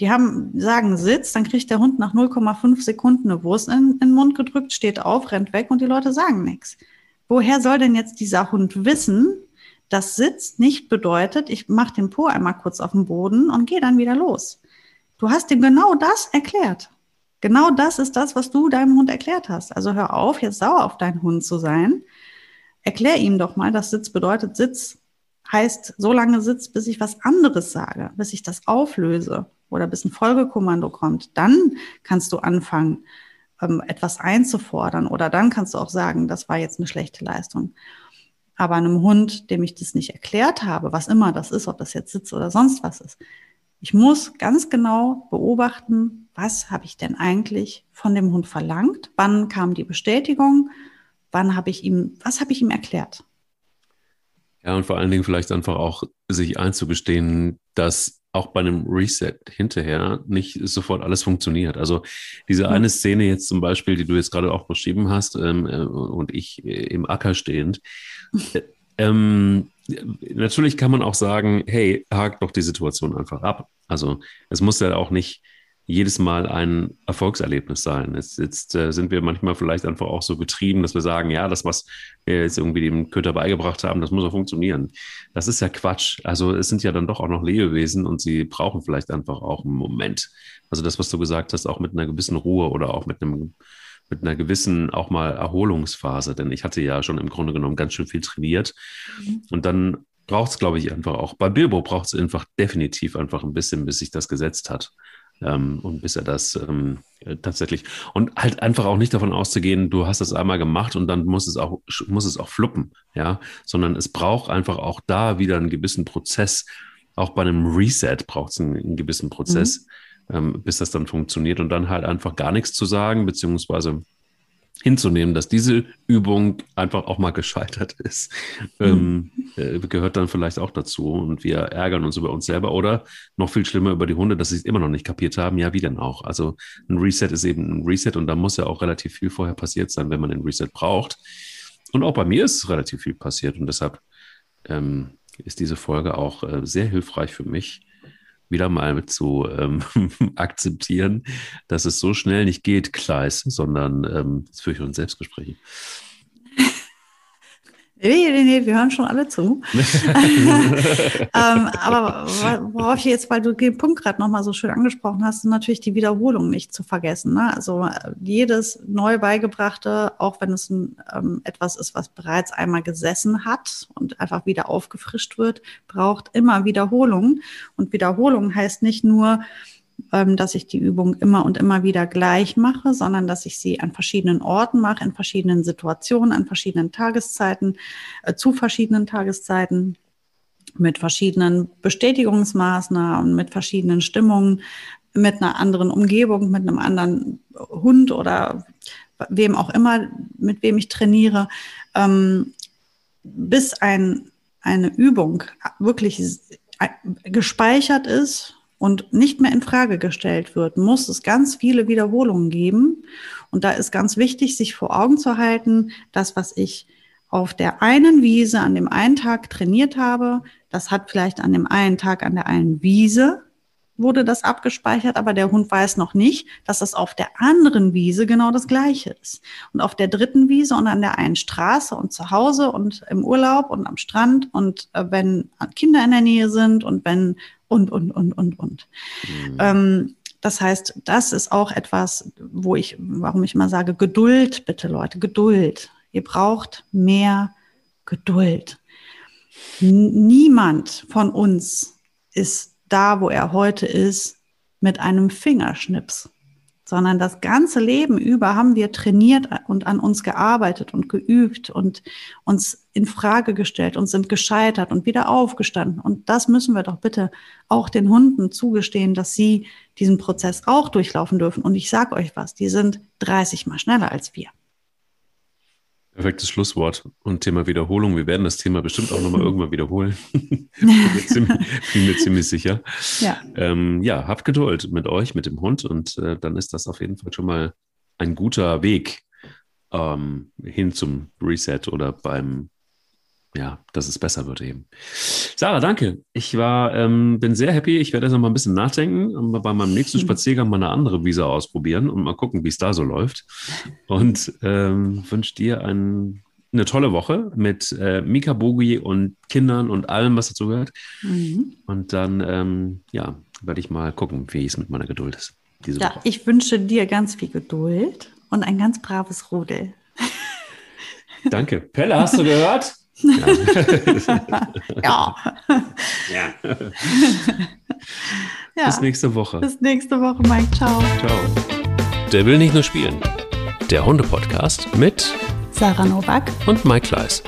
B: Die haben, sagen Sitz, dann kriegt der Hund nach 0,5 Sekunden eine Wurst in, in den Mund gedrückt, steht auf, rennt weg und die Leute sagen nichts. woher soll denn jetzt dieser Hund wissen, dass Sitz nicht bedeutet, ich mache den Po einmal kurz auf den Boden und gehe dann wieder los. Du hast ihm genau das erklärt. Genau das ist das, was du deinem Hund erklärt hast. Also hör auf, jetzt sauer auf deinen Hund zu sein. Erklär ihm doch mal, dass Sitz bedeutet, Sitz heißt so lange Sitz, bis ich was anderes sage, bis ich das auflöse oder bis ein Folgekommando kommt. Dann kannst du anfangen, ähm, etwas einzufordern oder dann kannst du auch sagen, das war jetzt eine schlechte Leistung. Aber einem Hund, dem ich das nicht erklärt habe, was immer das ist, ob das jetzt Sitz oder sonst was ist, ich muss ganz genau beobachten, was habe ich denn eigentlich von dem Hund verlangt? Wann kam die Bestätigung? Wann habe ich ihm, was habe ich ihm erklärt?
A: Ja, und vor allen Dingen vielleicht einfach auch sich einzugestehen, dass auch bei einem Reset hinterher nicht sofort alles funktioniert. Also diese eine Szene jetzt zum Beispiel, die du jetzt gerade auch beschrieben hast ähm, äh, und ich äh, im Acker stehend, äh, ähm, natürlich kann man auch sagen, hey, hakt doch die Situation einfach ab. Also es muss ja auch nicht jedes Mal ein Erfolgserlebnis sein. Jetzt, jetzt äh, sind wir manchmal vielleicht einfach auch so getrieben, dass wir sagen, ja, das, was wir jetzt irgendwie dem Köter beigebracht haben, das muss auch funktionieren. Das ist ja Quatsch. Also es sind ja dann doch auch noch Lebewesen und sie brauchen vielleicht einfach auch einen Moment. Also das, was du gesagt hast, auch mit einer gewissen Ruhe oder auch mit einem mit einer gewissen auch mal Erholungsphase, denn ich hatte ja schon im Grunde genommen ganz schön viel trainiert. Mhm. Und dann braucht es, glaube ich, einfach auch. Bei Bilbo braucht es einfach definitiv einfach ein bisschen, bis sich das gesetzt hat. Ähm, und bis er das ähm, tatsächlich und halt einfach auch nicht davon auszugehen, du hast es einmal gemacht und dann muss es auch muss es auch fluppen, ja, sondern es braucht einfach auch da wieder einen gewissen Prozess. Auch bei einem Reset braucht es einen, einen, gewissen Prozess, mhm. ähm, bis das dann funktioniert und dann halt einfach gar nichts zu sagen beziehungsweise hinzunehmen, dass diese Übung einfach auch mal gescheitert ist, ähm, äh, gehört dann vielleicht auch dazu. Und wir ärgern uns über uns selber oder noch viel schlimmer über die Hunde, dass sie es immer noch nicht kapiert haben. Ja, wie denn auch? Also ein Reset ist eben ein Reset und da muss ja auch relativ viel vorher passiert sein, wenn man den Reset braucht. Und auch bei mir ist relativ viel passiert und deshalb ähm, ist diese Folge auch äh, sehr hilfreich für mich, wieder mal zu ähm, akzeptieren, dass es so schnell nicht geht, Kleis, sondern ähm, das führe ich uns Selbstgespräche.
B: Nee, nee, nee, wir hören schon alle zu. ähm, aber worauf ich jetzt, weil du den Punkt gerade nochmal so schön angesprochen hast, ist natürlich die Wiederholung nicht zu vergessen. Ne? Also äh, jedes neu beigebrachte, auch wenn es ein, ähm, etwas ist, was bereits einmal gesessen hat und einfach wieder aufgefrischt wird, braucht immer Wiederholung. Und Wiederholung heißt nicht nur, dass ich die Übung immer und immer wieder gleich mache, sondern dass ich sie an verschiedenen Orten mache, in verschiedenen Situationen, an verschiedenen Tageszeiten, äh, zu verschiedenen Tageszeiten mit verschiedenen Bestätigungsmaßnahmen, mit verschiedenen Stimmungen, mit einer anderen Umgebung, mit einem anderen Hund oder wem auch immer, mit wem ich trainiere, ähm, bis ein, eine Übung wirklich gespeichert ist und nicht mehr in Frage gestellt wird, muss es ganz viele Wiederholungen geben. Und da ist ganz wichtig, sich vor Augen zu halten, das, was ich auf der einen Wiese an dem einen Tag trainiert habe, das hat vielleicht an dem einen Tag an der einen Wiese wurde das abgespeichert, aber der Hund weiß noch nicht, dass das auf der anderen Wiese genau das Gleiche ist. Und auf der dritten Wiese und an der einen Straße und zu Hause und im Urlaub und am Strand und äh, wenn Kinder in der Nähe sind und wenn und, und, und, und, und. Mhm. Ähm, das heißt, das ist auch etwas, wo ich, warum ich immer sage, Geduld, bitte Leute, Geduld. Ihr braucht mehr Geduld. Niemand von uns ist da, wo er heute ist, mit einem Fingerschnips sondern das ganze Leben über haben wir trainiert und an uns gearbeitet und geübt und uns in Frage gestellt und sind gescheitert und wieder aufgestanden. Und das müssen wir doch bitte auch den Hunden zugestehen, dass sie diesen Prozess auch durchlaufen dürfen. Und ich sage euch was, die sind 30 mal schneller als wir.
A: Perfektes Schlusswort und Thema Wiederholung. Wir werden das Thema bestimmt auch nochmal irgendwann wiederholen. bin, mir ziemlich, bin mir ziemlich sicher. Ja. Ähm, ja, habt Geduld mit euch, mit dem Hund und äh, dann ist das auf jeden Fall schon mal ein guter Weg ähm, hin zum Reset oder beim ja, dass es besser wird eben. Sarah, danke. Ich war, ähm, bin sehr happy. Ich werde jetzt noch mal ein bisschen nachdenken und bei meinem nächsten Spaziergang mal eine andere Visa ausprobieren und mal gucken, wie es da so läuft. Und ähm, wünsche dir einen eine tolle Woche mit äh, Mika Bogi und Kindern und allem, was dazu gehört. Mhm. Und dann, ähm, ja, werde ich mal gucken, wie es mit meiner Geduld ist.
B: Diese ja, Woche. ich wünsche dir ganz viel Geduld und ein ganz braves Rudel.
A: Danke. Pelle, hast du gehört?
B: Ja.
A: ja. ja. Bis nächste Woche.
B: Bis nächste Woche, Mike. Ciao.
A: Ciao. Der will nicht nur spielen. Der Hunde-Podcast mit
B: Sarah Novak
A: und Mike Kleiss.